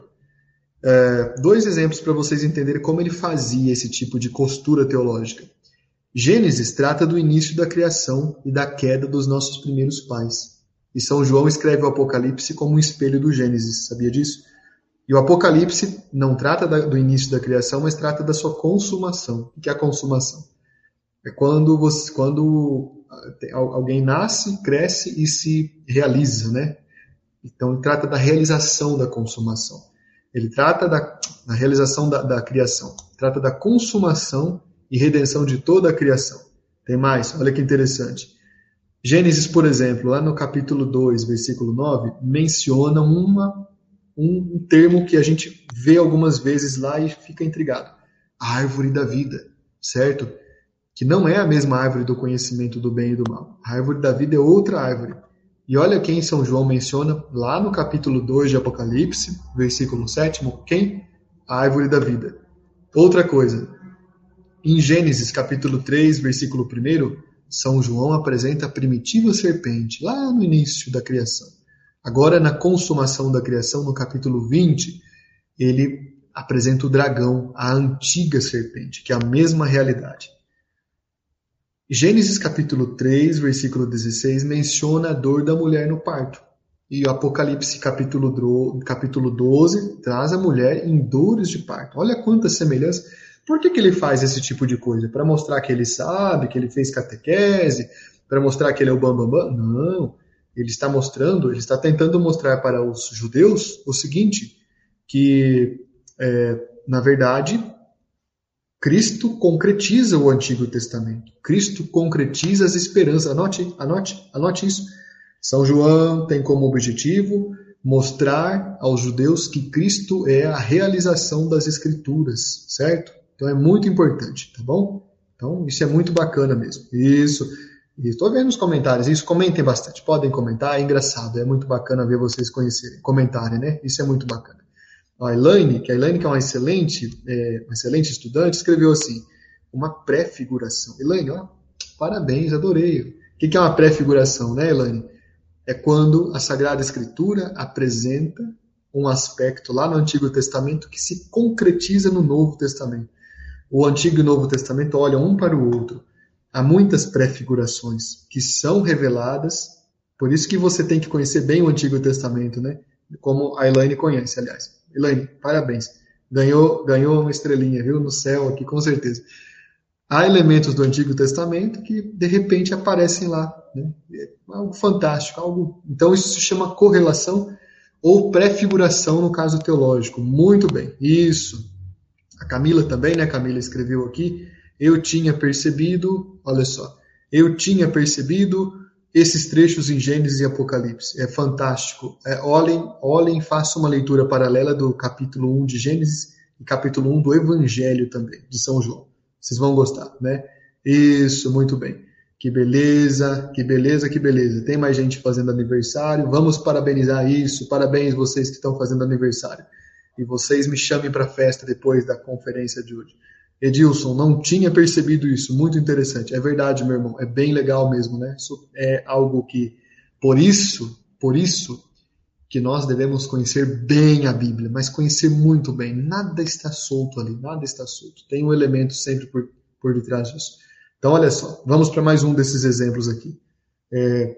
É, dois exemplos para vocês entenderem como ele fazia esse tipo de costura teológica. Gênesis trata do início da criação e da queda dos nossos primeiros pais. E São João escreve o Apocalipse como um espelho do Gênesis, sabia disso? E o Apocalipse não trata do início da criação, mas trata da sua consumação. O que é a consumação? É quando, você, quando ah, alguém nasce, cresce e se realiza, né? Então, ele trata da realização da consumação. Ele trata da, da realização da, da criação. Trata da consumação e redenção de toda a criação. Tem mais? Olha que interessante. Gênesis, por exemplo, lá no capítulo 2, versículo 9, menciona uma um termo que a gente vê algumas vezes lá e fica intrigado. A árvore da vida, certo? Que não é a mesma árvore do conhecimento do bem e do mal. A árvore da vida é outra árvore. E olha quem São João menciona lá no capítulo 2 de Apocalipse, versículo 7, quem? A árvore da vida. Outra coisa, em Gênesis capítulo 3, versículo 1, São João apresenta a primitiva serpente, lá no início da criação. Agora, na consumação da criação, no capítulo 20, ele apresenta o dragão, a antiga serpente, que é a mesma realidade. Gênesis capítulo 3, versículo 16, menciona a dor da mulher no parto. E o Apocalipse capítulo, capítulo 12 traz a mulher em dores de parto. Olha quantas semelhanças. Por que, que ele faz esse tipo de coisa? Para mostrar que ele sabe, que ele fez catequese, para mostrar que ele é o bambambam? Bam, bam? Não ele está mostrando, ele está tentando mostrar para os judeus o seguinte, que é, na verdade Cristo concretiza o Antigo Testamento. Cristo concretiza as esperanças. Anote, anote, anote isso. São João tem como objetivo mostrar aos judeus que Cristo é a realização das Escrituras, certo? Então é muito importante, tá bom? Então isso é muito bacana mesmo. Isso. Estou vendo os comentários, isso comentem bastante, podem comentar, é engraçado, é muito bacana ver vocês conhecerem, comentarem, né? Isso é muito bacana. A Elaine, que a Elaine que é uma excelente, é, uma excelente estudante, escreveu assim, uma pré-figuração. Elaine, ó, parabéns, adorei. O que é uma pré-figuração, né, Elaine? É quando a Sagrada Escritura apresenta um aspecto lá no Antigo Testamento que se concretiza no Novo Testamento. O Antigo e Novo Testamento olham um para o outro há muitas prefigurações que são reveladas, por isso que você tem que conhecer bem o Antigo Testamento, né? Como a Elaine conhece, aliás. Elaine, parabéns. Ganhou, ganhou uma estrelinha, viu? No céu aqui, com certeza. Há elementos do Antigo Testamento que, de repente, aparecem lá. Né? É algo fantástico. Algo... Então, isso se chama correlação ou prefiguração no caso teológico. Muito bem. Isso. A Camila também, né? Camila escreveu aqui eu tinha percebido, olha só, eu tinha percebido esses trechos em Gênesis e Apocalipse. É fantástico. É, olhem, olhem, façam uma leitura paralela do capítulo 1 de Gênesis e capítulo 1 do Evangelho também, de São João. Vocês vão gostar, né? Isso, muito bem. Que beleza, que beleza, que beleza. Tem mais gente fazendo aniversário. Vamos parabenizar isso. Parabéns vocês que estão fazendo aniversário. E vocês me chamem para a festa depois da conferência de hoje. Edilson, não tinha percebido isso. Muito interessante. É verdade, meu irmão. É bem legal mesmo, né? Isso é algo que, por isso, por isso, que nós devemos conhecer bem a Bíblia, mas conhecer muito bem. Nada está solto ali, nada está solto. Tem um elemento sempre por, por detrás disso. Então, olha só, vamos para mais um desses exemplos aqui. É,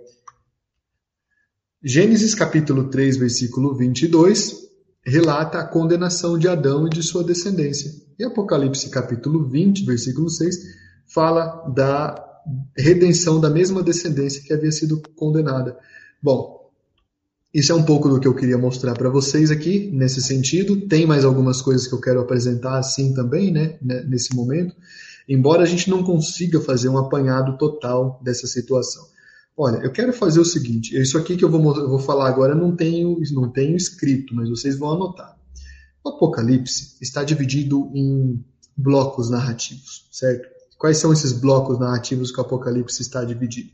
Gênesis capítulo 3, versículo 22, relata a condenação de Adão e de sua descendência. E Apocalipse capítulo 20, versículo 6, fala da redenção da mesma descendência que havia sido condenada. Bom, isso é um pouco do que eu queria mostrar para vocês aqui, nesse sentido. Tem mais algumas coisas que eu quero apresentar assim também, né, nesse momento, embora a gente não consiga fazer um apanhado total dessa situação. Olha, eu quero fazer o seguinte, isso aqui que eu vou, eu vou falar agora não tenho, não tenho escrito, mas vocês vão anotar. O Apocalipse está dividido em blocos narrativos, certo? Quais são esses blocos narrativos que o Apocalipse está dividido?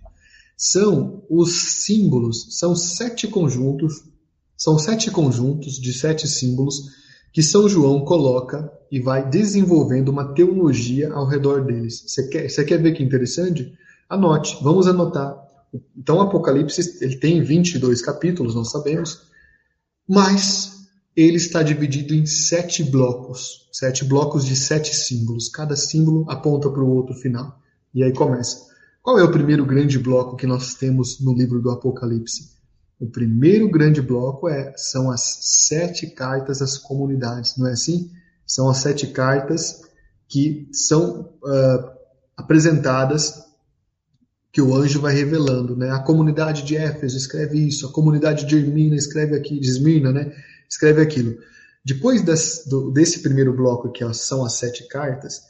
São os símbolos, são sete conjuntos, são sete conjuntos de sete símbolos que São João coloca e vai desenvolvendo uma teologia ao redor deles. Você quer, você quer ver que interessante? Anote, vamos anotar. Então, o Apocalipse ele tem 22 capítulos, nós sabemos, mas ele está dividido em sete blocos, sete blocos de sete símbolos. Cada símbolo aponta para o outro final. E aí começa. Qual é o primeiro grande bloco que nós temos no livro do Apocalipse? O primeiro grande bloco é, são as sete cartas às comunidades, não é assim? São as sete cartas que são uh, apresentadas que o anjo vai revelando, né? A comunidade de Éfeso escreve isso, a comunidade de Irmina escreve aqui, de Esmirna, né? escreve aquilo. Depois das, do, desse primeiro bloco, que são as sete cartas,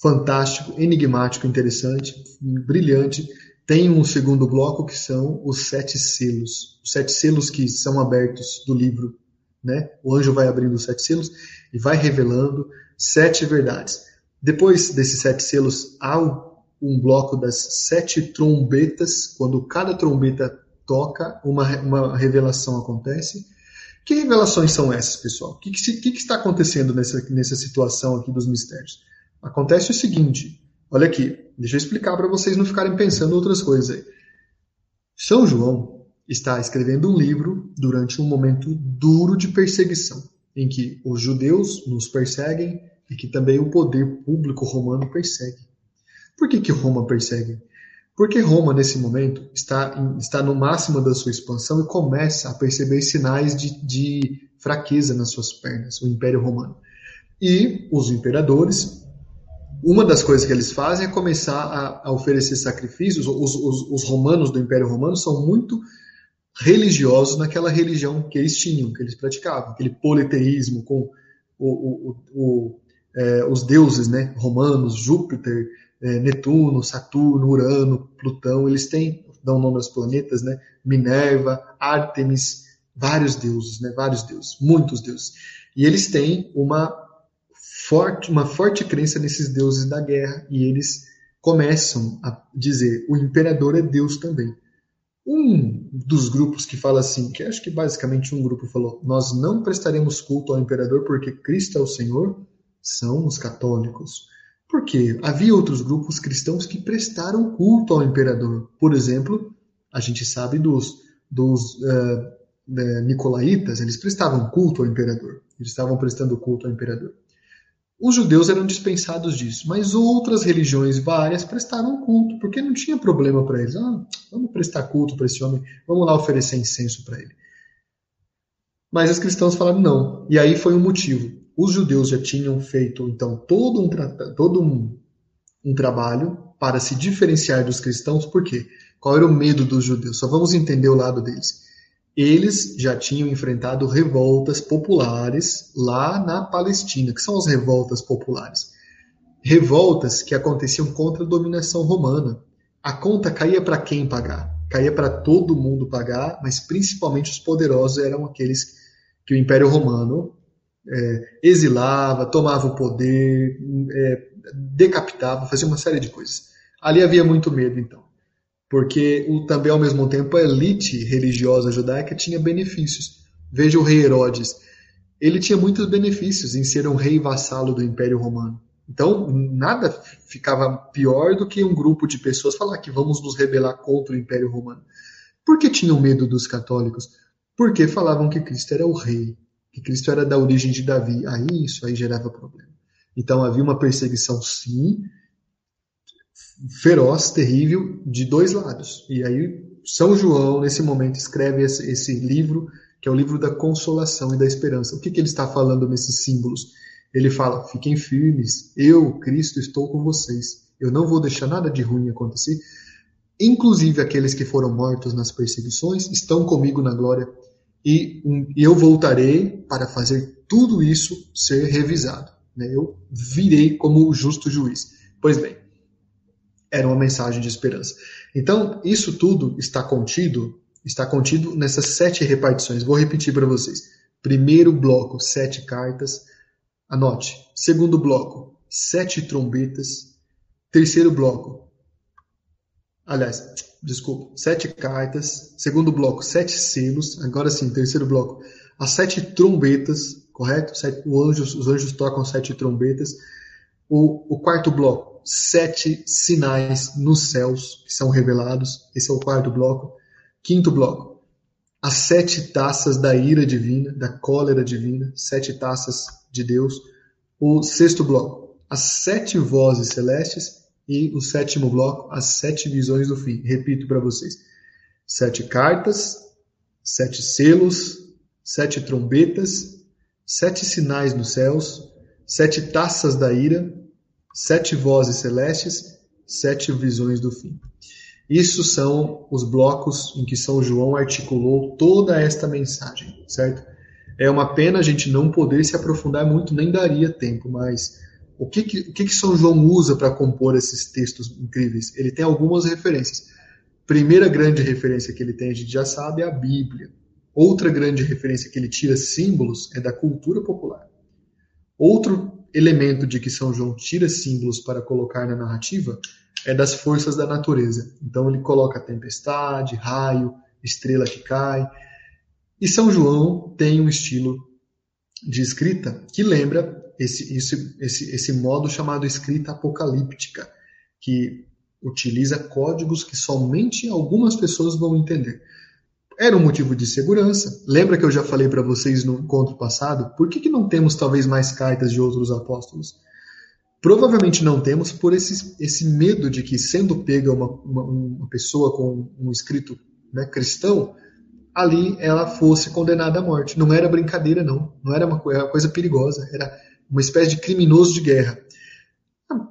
fantástico, enigmático, interessante, brilhante, tem um segundo bloco que são os sete selos. Os sete selos que são abertos do livro. Né? O anjo vai abrindo os sete selos e vai revelando sete verdades. Depois desses sete selos, há um bloco das sete trombetas. Quando cada trombeta toca, uma, uma revelação acontece. Que revelações são essas, pessoal? O que, que, que, está acontecendo nessa, nessa situação aqui dos mistérios? Acontece o seguinte, olha aqui, deixa eu explicar para vocês não ficarem pensando outras coisas aí. São João está escrevendo um livro durante um momento duro de perseguição, em que os judeus nos perseguem e que também o poder público romano persegue. Por que, que Roma persegue? Porque Roma, nesse momento, está, está no máximo da sua expansão e começa a perceber sinais de, de fraqueza nas suas pernas, o Império Romano. E os imperadores, uma das coisas que eles fazem é começar a, a oferecer sacrifícios. Os, os, os, romanos do Império Romano são muito religiosos naquela religião que eles tinham, que eles praticavam, aquele politeísmo com o, o, é, os deuses né, romanos, Júpiter, é, Netuno, Saturno, Urano, Plutão, eles têm, dão nome aos planetas, né? Minerva, Ártemis, vários deuses, né? Vários deuses, muitos deuses. E eles têm uma forte, uma forte crença nesses deuses da guerra e eles começam a dizer o imperador é Deus também. Um dos grupos que fala assim, que acho que basicamente um grupo falou, nós não prestaremos culto ao imperador porque Cristo é o Senhor, são os católicos. Por quê? Havia outros grupos cristãos que prestaram culto ao imperador. Por exemplo, a gente sabe dos, dos uh, Nicolaitas, eles prestavam culto ao imperador. Eles estavam prestando culto ao imperador. Os judeus eram dispensados disso, mas outras religiões várias prestaram culto, porque não tinha problema para eles. Ah, vamos prestar culto para esse homem, vamos lá oferecer incenso para ele. Mas os cristãos falaram não. E aí foi um motivo. Os judeus já tinham feito, então, todo um, todo um, um trabalho para se diferenciar dos cristãos, por quê? Qual era o medo dos judeus? Só vamos entender o lado deles eles já tinham enfrentado revoltas populares lá na Palestina. que são as revoltas populares? Revoltas que aconteciam contra a dominação romana. A conta caía para quem pagar? Caía para todo mundo pagar, mas principalmente os poderosos eram aqueles que o Império Romano é, exilava, tomava o poder, é, decapitava, fazia uma série de coisas. Ali havia muito medo, então porque o, também ao mesmo tempo a elite religiosa judaica tinha benefícios. Veja o rei Herodes. Ele tinha muitos benefícios em ser um rei vassalo do Império Romano. Então, nada ficava pior do que um grupo de pessoas falar que vamos nos rebelar contra o Império Romano. Por que tinham medo dos católicos? Porque falavam que Cristo era o rei, que Cristo era da origem de Davi. Aí isso aí gerava problema. Então havia uma perseguição, sim, feroz, terrível, de dois lados. E aí São João, nesse momento, escreve esse, esse livro, que é o livro da consolação e da esperança. O que, que ele está falando nesses símbolos? Ele fala: fiquem firmes, eu, Cristo, estou com vocês. Eu não vou deixar nada de ruim acontecer. Inclusive aqueles que foram mortos nas perseguições estão comigo na glória. E eu voltarei para fazer tudo isso ser revisado. Né? Eu virei como o justo juiz. Pois bem, era uma mensagem de esperança. Então, isso tudo está contido, está contido nessas sete repartições. Vou repetir para vocês. Primeiro bloco, sete cartas. Anote. Segundo bloco, sete trombetas. Terceiro bloco, aliás, desculpa, sete cartas. Segundo bloco, sete selos. Agora sim, terceiro bloco, as sete trombetas, correto? Sete, anjo, os anjos tocam sete trombetas. O, o quarto bloco, sete sinais nos céus que são revelados. Esse é o quarto bloco. Quinto bloco, as sete taças da ira divina, da cólera divina, sete taças de Deus. O sexto bloco, as sete vozes celestes. E o sétimo bloco, as sete visões do fim. Repito para vocês: sete cartas, sete selos, sete trombetas, sete sinais nos céus, sete taças da ira, sete vozes celestes, sete visões do fim. Isso são os blocos em que São João articulou toda esta mensagem, certo? É uma pena a gente não poder se aprofundar muito, nem daria tempo, mas o que, que, o que, que São João usa para compor esses textos incríveis? Ele tem algumas referências. Primeira grande referência que ele tem, a gente já sabe, é a Bíblia. Outra grande referência que ele tira símbolos é da cultura popular. Outro elemento de que São João tira símbolos para colocar na narrativa é das forças da natureza. Então ele coloca tempestade, raio, estrela que cai. E São João tem um estilo de escrita que lembra esse, esse, esse, esse modo chamado escrita apocalíptica, que utiliza códigos que somente algumas pessoas vão entender. Era um motivo de segurança. Lembra que eu já falei para vocês no encontro passado? Por que, que não temos talvez mais cartas de outros apóstolos? Provavelmente não temos por esse, esse medo de que, sendo pega uma, uma, uma pessoa com um escrito né, cristão, ali ela fosse condenada à morte. Não era brincadeira, não. Não era uma, era uma coisa perigosa. Era uma espécie de criminoso de guerra.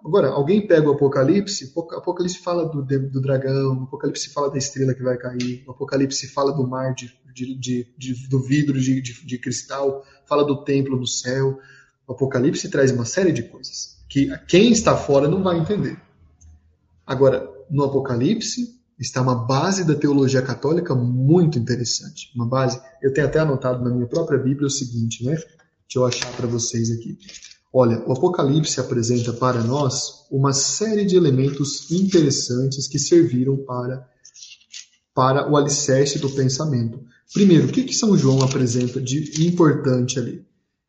Agora, alguém pega o Apocalipse, o Apocalipse fala do, do dragão, o Apocalipse fala da estrela que vai cair, o Apocalipse fala do mar de, de, de do vidro de, de, cristal, fala do templo no céu. O Apocalipse traz uma série de coisas que quem está fora não vai entender. Agora, no Apocalipse está uma base da teologia católica muito interessante. Uma base, eu tenho até anotado na minha própria Bíblia o seguinte, né? Deixa eu achar para vocês aqui. Olha, o Apocalipse apresenta para nós uma série de elementos interessantes que serviram para, para o alicerce do pensamento. Primeiro, o que, que São João apresenta de importante ali?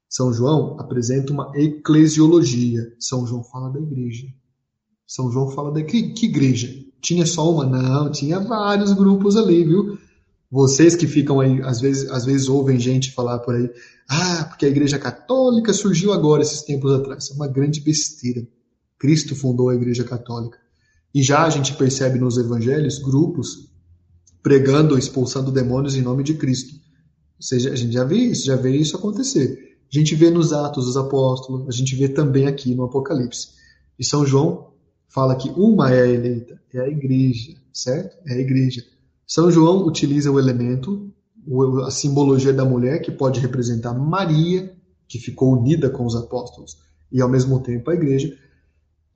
São João apresenta uma eclesiologia. São João fala da igreja. São João fala da que, que igreja? Tinha só uma? Não, tinha vários grupos ali, viu? Vocês que ficam aí, às vezes, às vezes ouvem gente falar por aí, ah, porque a Igreja Católica surgiu agora, esses tempos atrás. É uma grande besteira. Cristo fundou a Igreja Católica. E já a gente percebe nos evangelhos grupos pregando, expulsando demônios em nome de Cristo. Ou seja, a gente já vê isso, já vê isso acontecer. A gente vê nos Atos dos Apóstolos, a gente vê também aqui no Apocalipse. E São João fala que uma é a eleita, é a igreja, certo? É a igreja. São João utiliza o elemento, a simbologia da mulher, que pode representar Maria, que ficou unida com os apóstolos, e ao mesmo tempo a igreja.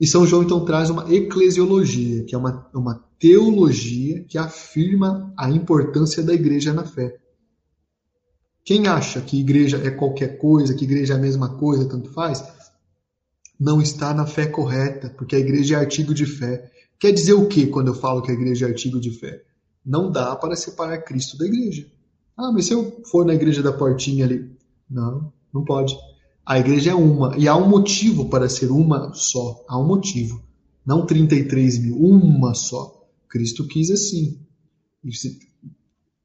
E São João então traz uma eclesiologia, que é uma, uma teologia que afirma a importância da igreja na fé. Quem acha que igreja é qualquer coisa, que igreja é a mesma coisa, tanto faz, não está na fé correta, porque a igreja é artigo de fé. Quer dizer o que quando eu falo que a igreja é artigo de fé? Não dá para separar Cristo da igreja. Ah, mas se eu for na igreja da portinha ali. Não, não pode. A igreja é uma. E há um motivo para ser uma só. Há um motivo. Não 33 mil, uma só. Cristo quis assim.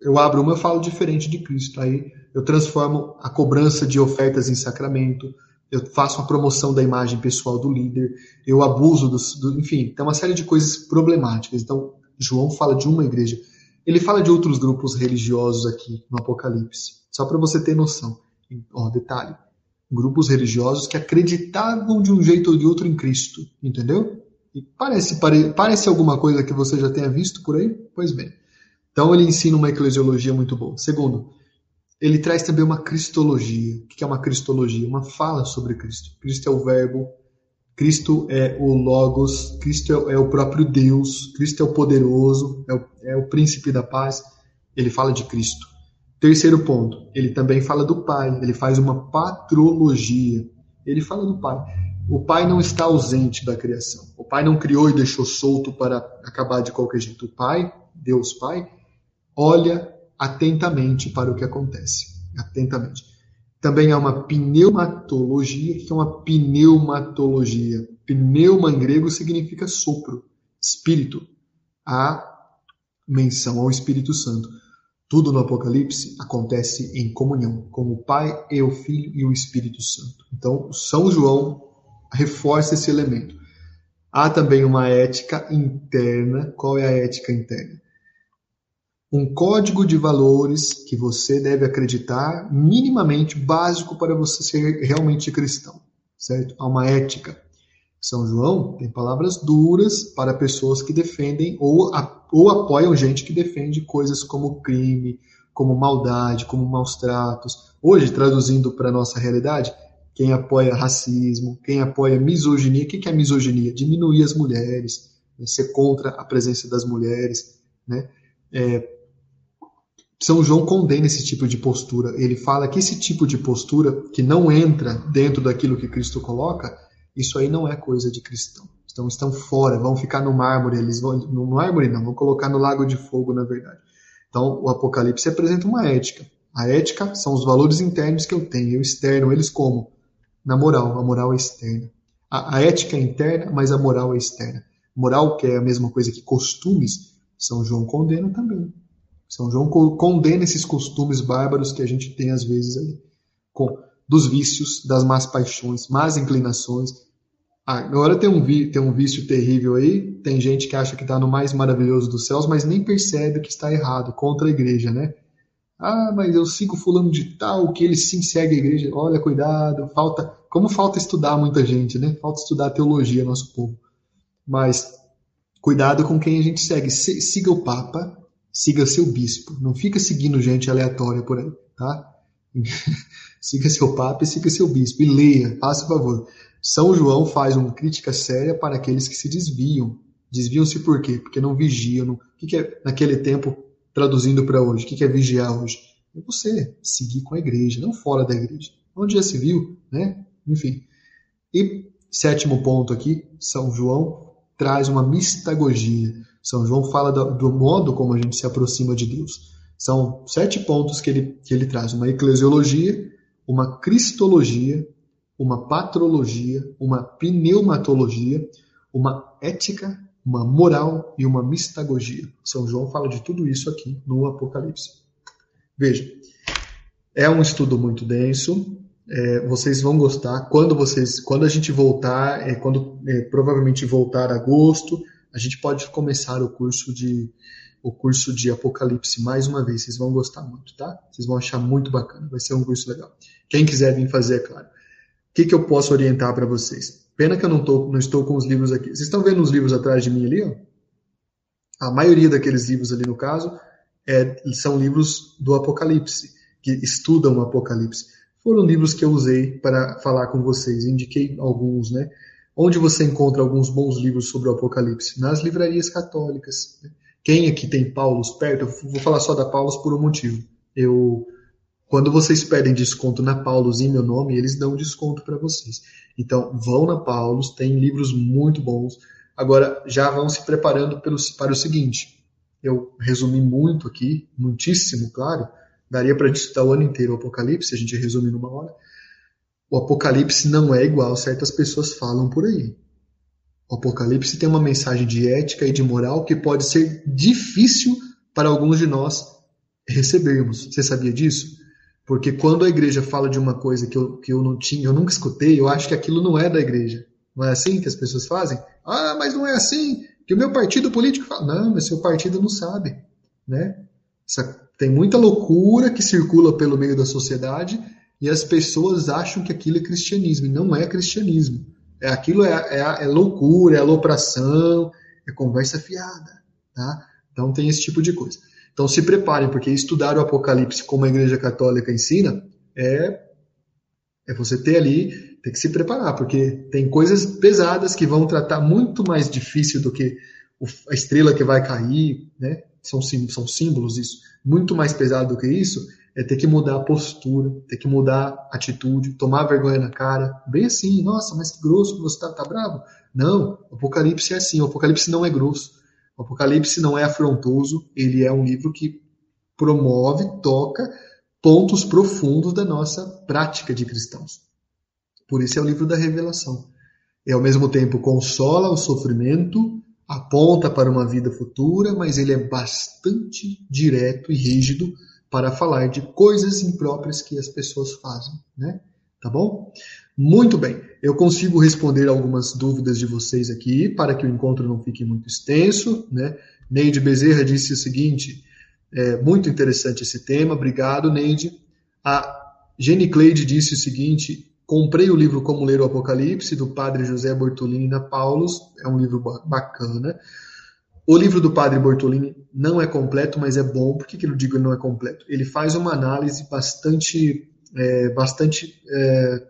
Eu abro uma, eu falo diferente de Cristo. Aí eu transformo a cobrança de ofertas em sacramento. Eu faço a promoção da imagem pessoal do líder. Eu abuso dos. Do, enfim, tem uma série de coisas problemáticas. Então, João fala de uma igreja. Ele fala de outros grupos religiosos aqui no Apocalipse, só para você ter noção. Ó, detalhe: grupos religiosos que acreditavam de um jeito ou de outro em Cristo, entendeu? E parece, pare, parece alguma coisa que você já tenha visto por aí? Pois bem. Então ele ensina uma eclesiologia muito boa. Segundo, ele traz também uma cristologia. O que é uma cristologia? Uma fala sobre Cristo. Cristo é o Verbo, Cristo é o Logos, Cristo é o próprio Deus, Cristo é o poderoso, é o, é o príncipe da paz. Ele fala de Cristo. Terceiro ponto, ele também fala do Pai, ele faz uma patrologia. Ele fala do Pai. O Pai não está ausente da criação. O Pai não criou e deixou solto para acabar de qualquer jeito. O Pai, Deus Pai, olha atentamente para o que acontece. Atentamente. Também há uma pneumatologia. Que é uma pneumatologia? Pneuma em grego significa sopro, espírito. Há menção ao Espírito Santo. Tudo no Apocalipse acontece em comunhão com o Pai e o Filho e o Espírito Santo. Então, São João reforça esse elemento. Há também uma ética interna. Qual é a ética interna? Um código de valores que você deve acreditar, minimamente básico para você ser realmente cristão, certo? Há uma ética. São João tem palavras duras para pessoas que defendem ou, ou apoiam gente que defende coisas como crime, como maldade, como maus tratos. Hoje, traduzindo para a nossa realidade, quem apoia racismo, quem apoia misoginia. O que é misoginia? Diminuir as mulheres, né? ser contra a presença das mulheres, né? É, são João condena esse tipo de postura. Ele fala que esse tipo de postura, que não entra dentro daquilo que Cristo coloca, isso aí não é coisa de cristão. Então estão fora, vão ficar no mármore, eles vão no mármore não, vão colocar no lago de fogo, na verdade. Então o Apocalipse apresenta uma ética. A ética são os valores internos que eu tenho, eu externo eles como? Na moral, a moral é externa. A, a ética é interna, mas a moral é externa. Moral, que é a mesma coisa que costumes, São João condena também. São João condena esses costumes bárbaros que a gente tem às vezes aí, com, dos vícios, das más paixões, más inclinações. Agora tem um, tem um vício terrível aí, tem gente que acha que está no mais maravilhoso dos céus, mas nem percebe que está errado, contra a igreja, né? Ah, mas eu sigo fulano de tal, que ele sim segue a igreja. Olha, cuidado, falta. Como falta estudar muita gente, né? Falta estudar teologia, nosso povo. Mas cuidado com quem a gente segue. Siga o Papa, siga seu bispo. Não fica seguindo gente aleatória por aí, tá? *laughs* siga seu papa e siga seu bispo. E leia, faça favor. São João faz uma crítica séria para aqueles que se desviam. Desviam-se por quê? Porque não vigiam. O que é, naquele tempo, traduzindo para hoje, o que é vigiar hoje? É você seguir com a igreja, não fora da igreja. Onde já se viu, né? Enfim. E sétimo ponto aqui, São João traz uma mistagogia. São João fala do, do modo como a gente se aproxima de Deus. São sete pontos que ele, que ele traz: uma eclesiologia, uma cristologia, uma patrologia, uma pneumatologia, uma ética, uma moral e uma mistagogia. São João fala de tudo isso aqui no Apocalipse. Veja, é um estudo muito denso. É, vocês vão gostar quando vocês, quando a gente voltar, é, quando é, provavelmente voltar agosto, a gente pode começar o curso de o curso de Apocalipse mais uma vez. Vocês vão gostar muito, tá? Vocês vão achar muito bacana. Vai ser um curso legal. Quem quiser vir fazer, é claro. O que, que eu posso orientar para vocês? Pena que eu não, tô, não estou com os livros aqui. Vocês estão vendo os livros atrás de mim ali? Ó? A maioria daqueles livros ali, no caso, é, são livros do Apocalipse, que estudam o Apocalipse. Foram livros que eu usei para falar com vocês. Indiquei alguns, né? Onde você encontra alguns bons livros sobre o Apocalipse? Nas livrarias católicas. Quem aqui tem Paulos perto? Eu vou falar só da Paulos por um motivo. Eu, quando vocês pedem desconto na Paulos em meu nome, eles dão desconto para vocês. Então, vão na Paulos, tem livros muito bons. Agora, já vão se preparando pelo, para o seguinte. Eu resumi muito aqui, muitíssimo, claro. Daria para estudar o ano inteiro o Apocalipse, a gente resume numa hora. O Apocalipse não é igual certas pessoas falam por aí. O Apocalipse tem uma mensagem de ética e de moral que pode ser difícil para alguns de nós recebermos. Você sabia disso? Porque quando a igreja fala de uma coisa que eu, que eu não tinha, eu nunca escutei, eu acho que aquilo não é da igreja. Não é assim que as pessoas fazem? Ah, mas não é assim que o meu partido político fala. Não, mas seu partido não sabe, né? Essa, tem muita loucura que circula pelo meio da sociedade e as pessoas acham que aquilo é cristianismo e não é cristianismo. É, aquilo é, é, é loucura, é alopração, é conversa fiada. Tá? Então tem esse tipo de coisa. Então se preparem, porque estudar o Apocalipse como a Igreja Católica ensina é, é você ter ali, tem que se preparar, porque tem coisas pesadas que vão tratar muito mais difícil do que a estrela que vai cair, né? São, são símbolos isso, muito mais pesado do que isso, é ter que mudar a postura, ter que mudar a atitude, tomar vergonha na cara, bem assim, nossa, mas que grosso que você tá, tá bravo? Não, o Apocalipse é assim, o Apocalipse não é grosso, o Apocalipse não é afrontoso, ele é um livro que promove, toca pontos profundos da nossa prática de cristãos. Por isso é o livro da revelação. E ao mesmo tempo consola o sofrimento, aponta para uma vida futura, mas ele é bastante direto e rígido para falar de coisas impróprias que as pessoas fazem, né? Tá bom? Muito bem, eu consigo responder algumas dúvidas de vocês aqui para que o encontro não fique muito extenso, né? Neide Bezerra disse o seguinte: é, muito interessante esse tema, obrigado, Neide. A Jenny Cleide disse o seguinte: comprei o livro Como Ler o Apocalipse, do padre José Bortolini na Paulus, é um livro bacana. O livro do padre Bortolini não é completo, mas é bom. Por que, que eu digo que não é completo? Ele faz uma análise bastante, é, bastante é,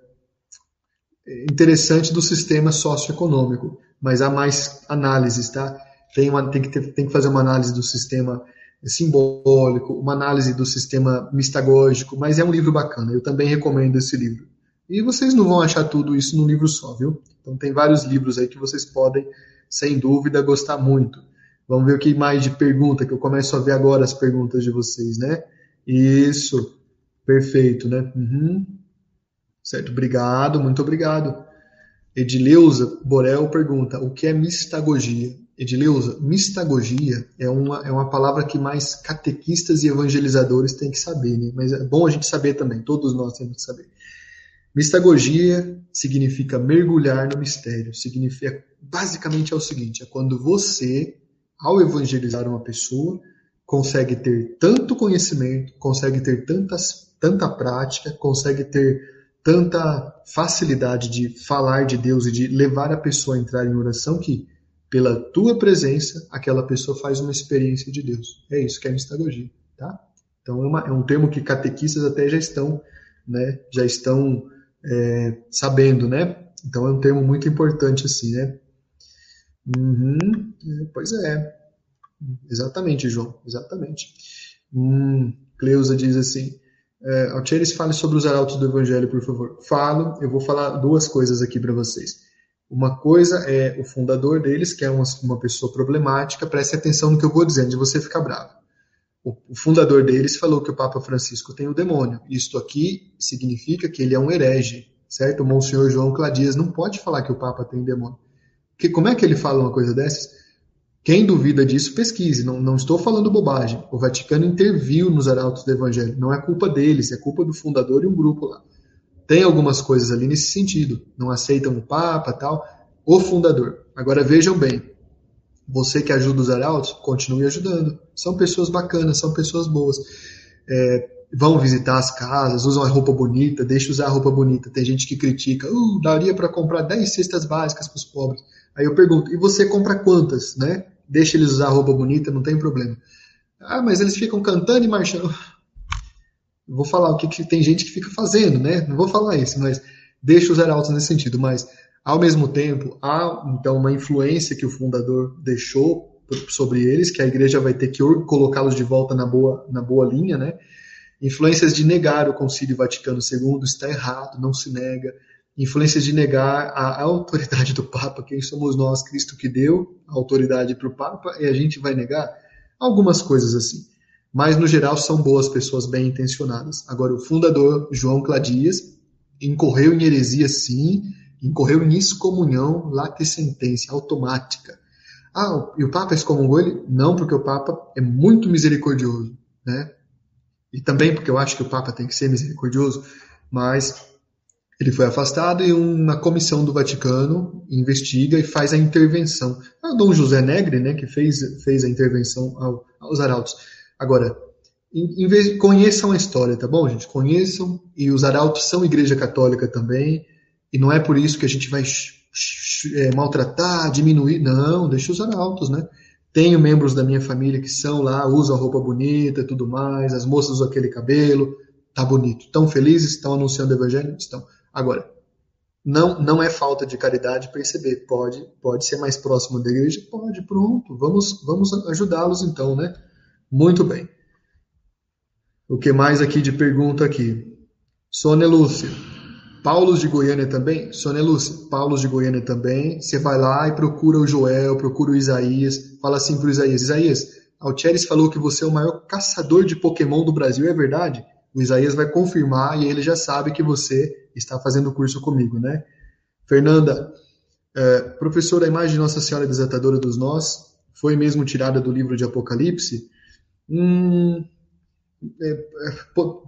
interessante do sistema socioeconômico, mas há mais análises, tá? Tem, uma, tem, que ter, tem que fazer uma análise do sistema simbólico, uma análise do sistema mistagógico, mas é um livro bacana. Eu também recomendo esse livro. E vocês não vão achar tudo isso num livro só, viu? Então tem vários livros aí que vocês podem, sem dúvida, gostar muito. Vamos ver o que mais de pergunta, que eu começo a ver agora as perguntas de vocês, né? Isso, perfeito, né? Uhum. Certo, obrigado, muito obrigado. Edileuza Borel pergunta: o que é mistagogia? Edileuza, mistagogia é uma, é uma palavra que mais catequistas e evangelizadores têm que saber, né? mas é bom a gente saber também, todos nós temos que saber. Mistagogia significa mergulhar no mistério. Significa, basicamente é o seguinte: é quando você ao evangelizar uma pessoa, consegue ter tanto conhecimento, consegue ter tantas, tanta prática, consegue ter tanta facilidade de falar de Deus e de levar a pessoa a entrar em oração que, pela tua presença, aquela pessoa faz uma experiência de Deus. É isso que é mistagogia, tá? Então é, uma, é um termo que catequistas até já estão, né, já estão é, sabendo, né? Então é um termo muito importante assim, né? Uhum, é, pois é. Exatamente, João. Exatamente. Hum, Cleusa diz assim: É, Altieres, fale sobre os arautos do Evangelho, por favor. Falo, eu vou falar duas coisas aqui para vocês. Uma coisa é o fundador deles, que é uma, uma pessoa problemática, preste atenção no que eu vou dizendo, de você ficar bravo. O, o fundador deles falou que o Papa Francisco tem o demônio. Isto aqui significa que ele é um herege, certo? O Monsenhor João Cladias não pode falar que o Papa tem demônio. Como é que ele fala uma coisa dessas? Quem duvida disso, pesquise. Não, não estou falando bobagem. O Vaticano interviu nos arautos do Evangelho. Não é culpa deles, é culpa do fundador e um grupo lá. Tem algumas coisas ali nesse sentido. Não aceitam o Papa tal. O fundador. Agora vejam bem. Você que ajuda os arautos, continue ajudando. São pessoas bacanas, são pessoas boas. É, vão visitar as casas, usam a roupa bonita, deixa usar a roupa bonita. Tem gente que critica, uh, daria para comprar 10 cestas básicas para os pobres. Aí eu pergunto, e você compra quantas, né? Deixa eles usar roupa bonita, não tem problema. Ah, mas eles ficam cantando e marchando. Vou falar o que, que tem gente que fica fazendo, né? Não vou falar isso, mas deixa os arautos nesse sentido. Mas, ao mesmo tempo, há então uma influência que o fundador deixou sobre eles, que a igreja vai ter que colocá-los de volta na boa, na boa linha, né? Influências de negar o Concílio Vaticano II está errado, não se nega influências de negar a, autoridade do Papa, quem somos nós, Cristo que deu a autoridade para o Papa, e a gente vai negar algumas coisas assim. Mas, no geral, são boas pessoas bem intencionadas. Agora, o fundador, João Cladias, incorreu em heresia, sim, incorreu em excomunhão, sentença, automática. Ah, e o Papa excomungou ele? Não, porque o Papa é muito misericordioso, né? E também porque eu acho que o Papa tem que ser misericordioso, mas ele foi afastado e uma comissão do Vaticano investiga e faz a intervenção. É o Dom José Negre, né, que fez, fez a intervenção ao, aos arautos. Agora, em, em vez, conheçam a história, tá bom, gente? Conheçam, e os arautos são igreja católica também, e não é por isso que a gente vai é, maltratar, diminuir, não, deixa os arautos, né? Tenho membros da minha família que são lá, usam roupa bonita tudo mais, as moças usam aquele cabelo, tá bonito. Estão felizes? Estão anunciando o evangelho? Estão. Agora, não, não é falta de caridade perceber. Pode, pode ser mais próximo da igreja? Pode, pronto. Vamos, vamos ajudá-los então, né? Muito bem. O que mais aqui de pergunta aqui? Sônia Lúcia. Paulos de Goiânia também? Sônia Lúcia, Paulos de Goiânia também. Você vai lá e procura o Joel, procura o Isaías. Fala assim pro Isaías: Isaías, Altieres falou que você é o maior caçador de Pokémon do Brasil, é verdade? O Isaías vai confirmar e ele já sabe que você está fazendo o curso comigo, né? Fernanda, é, professora, a imagem de Nossa Senhora Desatadora dos Nós foi mesmo tirada do livro de Apocalipse? Hum, é, é,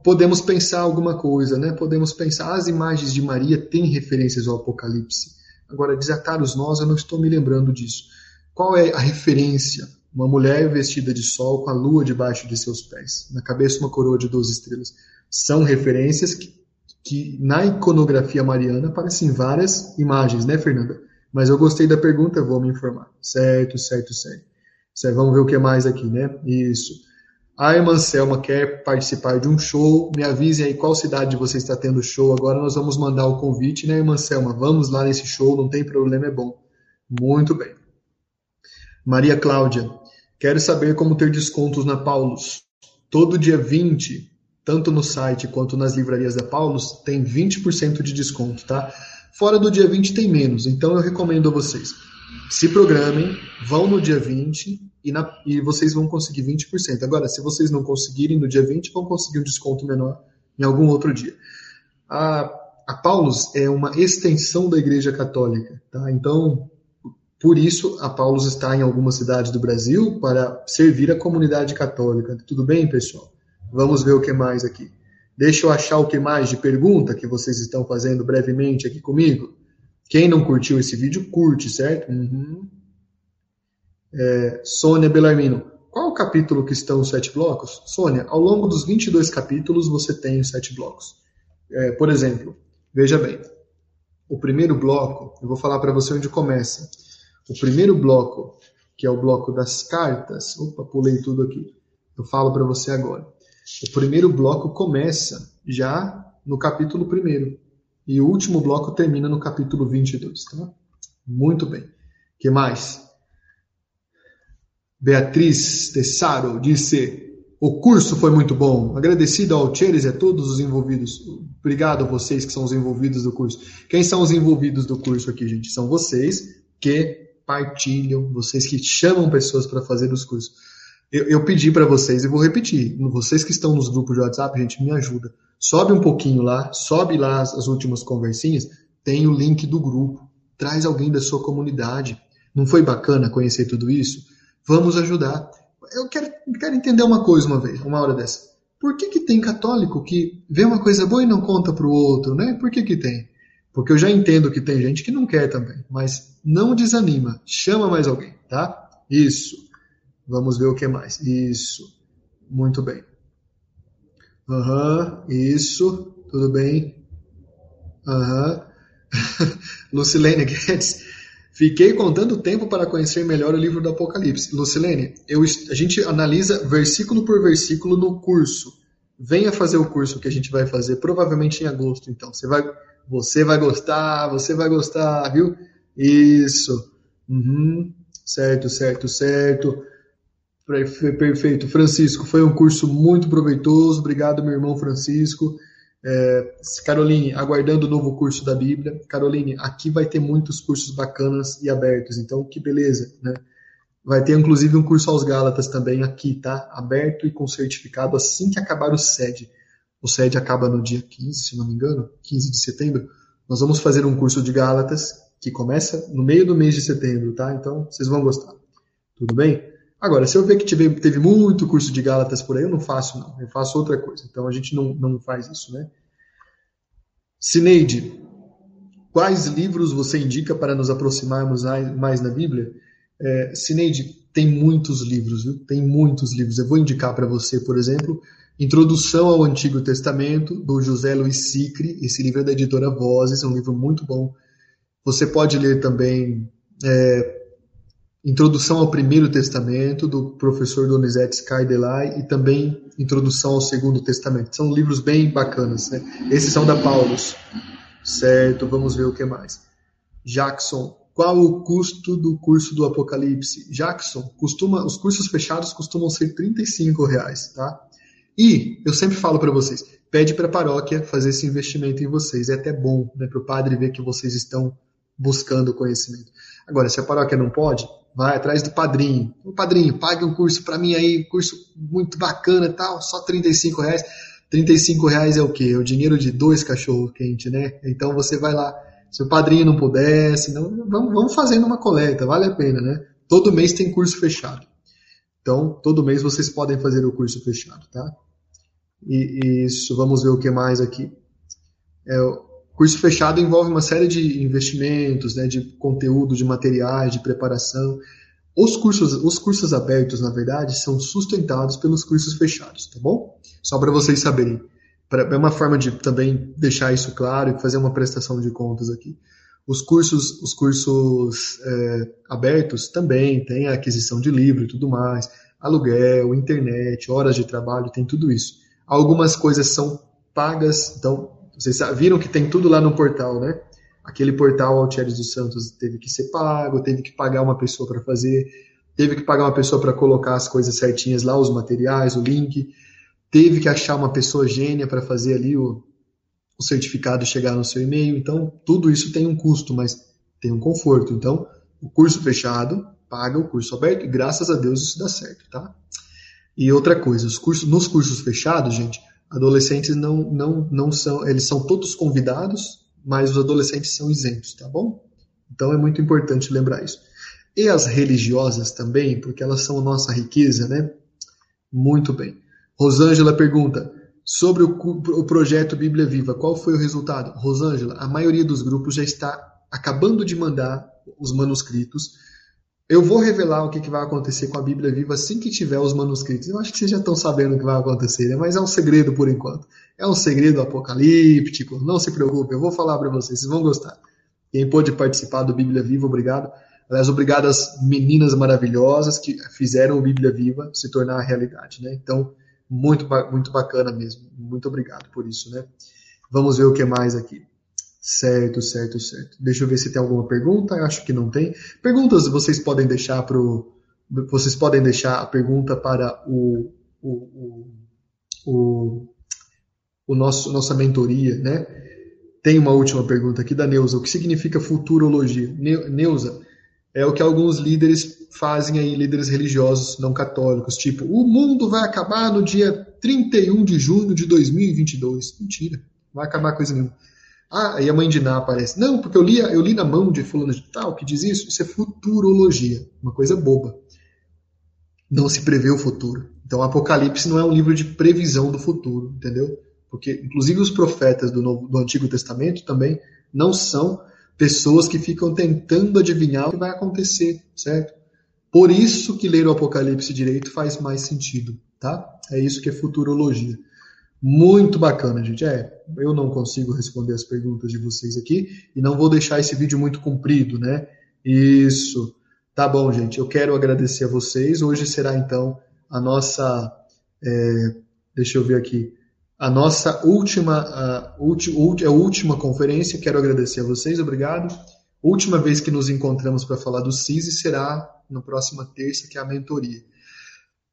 podemos pensar alguma coisa, né? Podemos pensar, as imagens de Maria têm referências ao Apocalipse. Agora, desatar os nós, eu não estou me lembrando disso. Qual é a referência? Uma mulher vestida de sol com a lua debaixo de seus pés, na cabeça uma coroa de 12 estrelas. São referências que, que na iconografia mariana aparecem várias imagens, né, Fernanda? Mas eu gostei da pergunta, vou me informar. Certo, certo, certo. certo vamos ver o que mais aqui, né? Isso. A irmã Selma quer participar de um show. Me avise aí qual cidade você está tendo show. Agora nós vamos mandar o convite, né, irmã Selma? Vamos lá nesse show, não tem problema, é bom. Muito bem. Maria Cláudia, Quero saber como ter descontos na Paulus. Todo dia 20, tanto no site quanto nas livrarias da Paulus, tem 20% de desconto, tá? Fora do dia 20 tem menos, então eu recomendo a vocês. Se programem, vão no dia 20 e, na, e vocês vão conseguir 20%. Agora, se vocês não conseguirem no dia 20, vão conseguir um desconto menor em algum outro dia. A, a Paulus é uma extensão da Igreja Católica, tá? Então, por isso, a Paulus está em algumas cidades do Brasil para servir a comunidade católica. Tudo bem, pessoal? Vamos ver o que mais aqui. Deixa eu achar o que mais de pergunta que vocês estão fazendo brevemente aqui comigo. Quem não curtiu esse vídeo, curte, certo? Uhum. É, Sônia Belarmino, qual o capítulo que estão os sete blocos? Sônia, ao longo dos 22 capítulos você tem os sete blocos. É, por exemplo, veja bem, o primeiro bloco, eu vou falar para você onde começa. O primeiro bloco, que é o bloco das cartas, opa, pulei tudo aqui. Eu falo para você agora. O primeiro bloco começa já no capítulo 1 e o último bloco termina no capítulo 22, tá? Muito bem. que mais? Beatriz Tessaro disse: O curso foi muito bom. Agradecido ao Tcheres e a todos os envolvidos. Obrigado a vocês que são os envolvidos do curso. Quem são os envolvidos do curso aqui, gente? São vocês que partilham, vocês que chamam pessoas para fazer os cursos. Eu, eu pedi para vocês e vou repetir. Vocês que estão nos grupos de WhatsApp, gente, me ajuda. Sobe um pouquinho lá, sobe lá as, as últimas conversinhas, tem o link do grupo. Traz alguém da sua comunidade. Não foi bacana conhecer tudo isso? Vamos ajudar eu quero, quero entender uma coisa uma vez, uma hora dessa. Por que, que tem católico que vê uma coisa boa e não conta para o outro, né? Por que, que tem? Porque eu já entendo que tem gente que não quer também, mas não desanima, chama mais alguém, tá? Isso. Vamos ver o que mais. Isso. Muito bem. Aham, uhum, isso. Tudo bem. Aham. Uhum. *laughs* Lucilene Guedes. Fiquei contando tempo para conhecer melhor o livro do Apocalipse. Lucilene, eu, a gente analisa versículo por versículo no curso. Venha fazer o curso que a gente vai fazer, provavelmente em agosto, então. Você vai, você vai gostar, você vai gostar, viu? Isso. Uhum. Certo, certo, certo. Perfeito. Francisco, foi um curso muito proveitoso. Obrigado, meu irmão Francisco. É, Caroline, aguardando o novo curso da Bíblia. Caroline, aqui vai ter muitos cursos bacanas e abertos, então que beleza, né? Vai ter inclusive um curso aos Gálatas também aqui, tá? Aberto e com certificado assim que acabar o SED. O SED acaba no dia 15, se não me engano, 15 de setembro. Nós vamos fazer um curso de Gálatas que começa no meio do mês de setembro, tá? Então vocês vão gostar. Tudo bem? Agora, se eu ver que teve, teve muito curso de Gálatas por aí, eu não faço, não. Eu faço outra coisa. Então a gente não, não faz isso, né? Sineide, quais livros você indica para nos aproximarmos mais na Bíblia? É, Sineide, tem muitos livros, viu? Tem muitos livros. Eu vou indicar para você, por exemplo, Introdução ao Antigo Testamento, do José Luiz Sicre. Esse livro é da editora Vozes, é um livro muito bom. Você pode ler também é, Introdução ao Primeiro Testamento, do professor Donizete Skaidelai, e também Introdução ao Segundo Testamento. São livros bem bacanas, né? Esses são da Paulus. Certo, vamos ver o que mais. Jackson, qual o custo do curso do Apocalipse? Jackson, costuma, os cursos fechados costumam ser 35 reais, tá? E eu sempre falo para vocês, pede para a paróquia fazer esse investimento em vocês. É até bom, né, para o padre ver que vocês estão buscando conhecimento. Agora, se a paróquia não pode, vai atrás do padrinho. O padrinho, pague um curso para mim aí, curso muito bacana e tal, só 35 reais. 35 reais é o quê? É o dinheiro de dois cachorro quente, né? Então você vai lá. Se o padrinho não pudesse, não, vamos, vamos fazendo uma coleta, vale a pena, né? Todo mês tem curso fechado. Então, todo mês vocês podem fazer o curso fechado, tá? E, isso, vamos ver o que mais aqui. É, Curso fechado envolve uma série de investimentos, né, de conteúdo, de materiais, de preparação. Os cursos, os cursos abertos, na verdade, são sustentados pelos cursos fechados, tá bom? Só para vocês saberem. É uma forma de também deixar isso claro e fazer uma prestação de contas aqui. Os cursos, os cursos é, abertos também têm a aquisição de livro e tudo mais, aluguel, internet, horas de trabalho, tem tudo isso. Algumas coisas são pagas, então vocês viram que tem tudo lá no portal, né? Aquele portal Altieres dos Santos teve que ser pago, teve que pagar uma pessoa para fazer, teve que pagar uma pessoa para colocar as coisas certinhas lá, os materiais, o link, teve que achar uma pessoa gênia para fazer ali o, o certificado chegar no seu e-mail. Então, tudo isso tem um custo, mas tem um conforto. Então, o curso fechado paga o curso aberto e graças a Deus isso dá certo, tá? E outra coisa, os cursos, nos cursos fechados, gente, adolescentes não, não, não são, eles são todos convidados, mas os adolescentes são isentos, tá bom? Então é muito importante lembrar isso. E as religiosas também, porque elas são nossa riqueza, né? Muito bem. Rosângela pergunta sobre o, o projeto Bíblia Viva, qual foi o resultado? Rosângela, a maioria dos grupos já está acabando de mandar os manuscritos eu vou revelar o que, que, vai acontecer com a Bíblia Viva assim que tiver os manuscritos. Eu acho que vocês já estão sabendo o que vai acontecer, né? mas é um segredo por enquanto. É um segredo apocalíptico. Não se preocupe, eu vou falar para vocês, vocês vão gostar. Quem pôde participar do Bíblia Viva, obrigado. Aliás, obrigado às meninas maravilhosas que fizeram o Bíblia Viva se tornar realidade. Né? Então, muito, muito bacana mesmo. Muito obrigado por isso. Né? Vamos ver o que mais aqui. Certo, certo, certo. Deixa eu ver se tem alguma pergunta. Acho que não tem. Perguntas vocês podem deixar pro vocês podem deixar a pergunta para o o, o, o nosso, nossa mentoria, né? Tem uma última pergunta aqui da Neuza. O que significa futurologia? Neuza, é o que alguns líderes fazem aí, líderes religiosos não católicos, tipo, o mundo vai acabar no dia 31 de junho de 2022. Mentira, não vai acabar coisa nenhuma. Ah, aí a mãe de Ná aparece. Não, porque eu li, eu li na mão de fulano de tal que diz isso. Isso é futurologia, uma coisa boba. Não se prevê o futuro. Então, Apocalipse não é um livro de previsão do futuro, entendeu? Porque, inclusive, os profetas do, Novo, do Antigo Testamento também não são pessoas que ficam tentando adivinhar o que vai acontecer, certo? Por isso que ler o Apocalipse direito faz mais sentido, tá? É isso que é futurologia. Muito bacana, gente. É, eu não consigo responder as perguntas de vocês aqui e não vou deixar esse vídeo muito comprido, né? Isso. Tá bom, gente. Eu quero agradecer a vocês. Hoje será então a nossa. É, deixa eu ver aqui. A nossa última, a, ulti, a última conferência. Quero agradecer a vocês. Obrigado. Última vez que nos encontramos para falar do CISI será na próxima terça, que é a mentoria.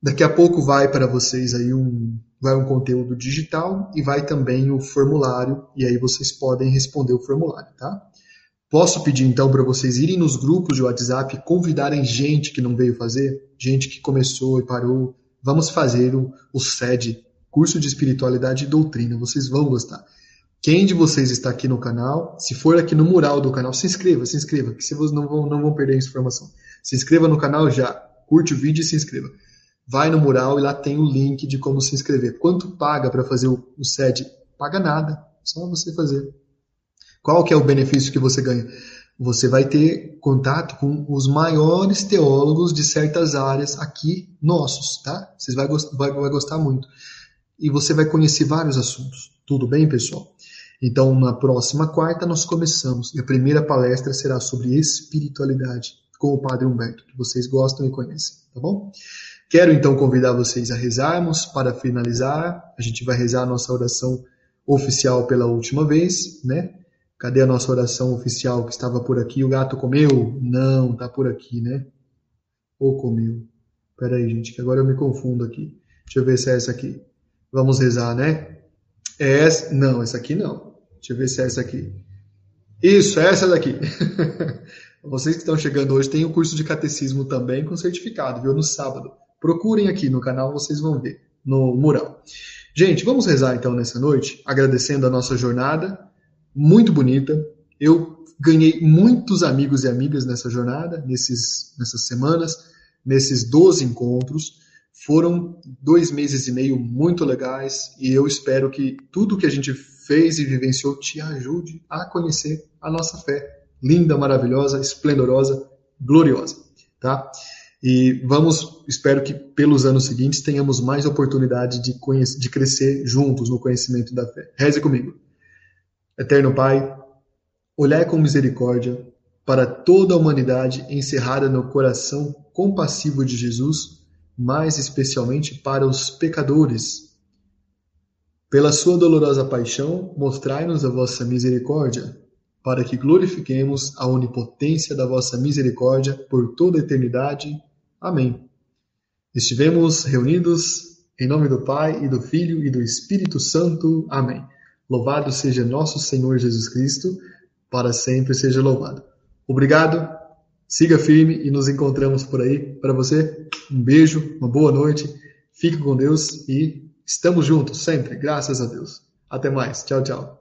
Daqui a pouco vai para vocês aí um, vai um conteúdo digital e vai também o formulário, e aí vocês podem responder o formulário, tá? Posso pedir então para vocês irem nos grupos de WhatsApp e convidarem gente que não veio fazer, gente que começou e parou. Vamos fazer o, o SED, curso de espiritualidade e doutrina. Vocês vão gostar. Quem de vocês está aqui no canal, se for aqui no mural do canal, se inscreva, se inscreva, que vocês não vão, não vão perder a informação. Se inscreva no canal já, curte o vídeo e se inscreva vai no mural e lá tem o link de como se inscrever. Quanto paga para fazer o, SED? Paga nada, só você fazer. Qual que é o benefício que você ganha? Você vai ter contato com os maiores teólogos de certas áreas aqui nossos, tá? Vocês vai, vai, vai gostar muito. E você vai conhecer vários assuntos. Tudo bem, pessoal? Então, na próxima quarta, nós começamos. E a primeira palestra será sobre espiritualidade, com o Padre Humberto, que vocês gostam e conhecem, tá bom? Quero então convidar vocês a rezarmos para finalizar. A gente vai rezar a nossa oração oficial pela última vez, né? Cadê a nossa oração oficial que estava por aqui? O gato comeu? Não, tá por aqui, né? Ou comeu? Pera aí, gente, que agora eu me confundo aqui. Deixa eu ver se é essa aqui. Vamos rezar, né? É essa? Não, essa aqui não. Deixa eu ver se é essa aqui. Isso, é essa daqui. *laughs* Vocês que estão chegando hoje tem o curso de catecismo também com certificado, viu? No sábado. Procurem aqui no canal, vocês vão ver no mural. Gente, vamos rezar então nessa noite, agradecendo a nossa jornada, muito bonita. Eu ganhei muitos amigos e amigas nessa jornada, nesses, nessas semanas, nesses 12 encontros. Foram dois meses e meio muito legais e eu espero que tudo que a gente fez e vivenciou te ajude a conhecer a nossa fé linda, maravilhosa, esplendorosa, gloriosa, tá? E vamos, espero que pelos anos seguintes tenhamos mais oportunidade de, de crescer juntos no conhecimento da fé. Reze comigo. Eterno Pai, olhai com misericórdia para toda a humanidade encerrada no coração compassivo de Jesus, mais especialmente para os pecadores. Pela sua dolorosa paixão, mostrai-nos a vossa misericórdia, para que glorifiquemos a onipotência da vossa misericórdia por toda a eternidade. Amém. Estivemos reunidos em nome do Pai e do Filho e do Espírito Santo. Amém. Louvado seja nosso Senhor Jesus Cristo, para sempre seja louvado. Obrigado, siga firme e nos encontramos por aí. Para você, um beijo, uma boa noite, fique com Deus e estamos juntos sempre, graças a Deus. Até mais, tchau, tchau.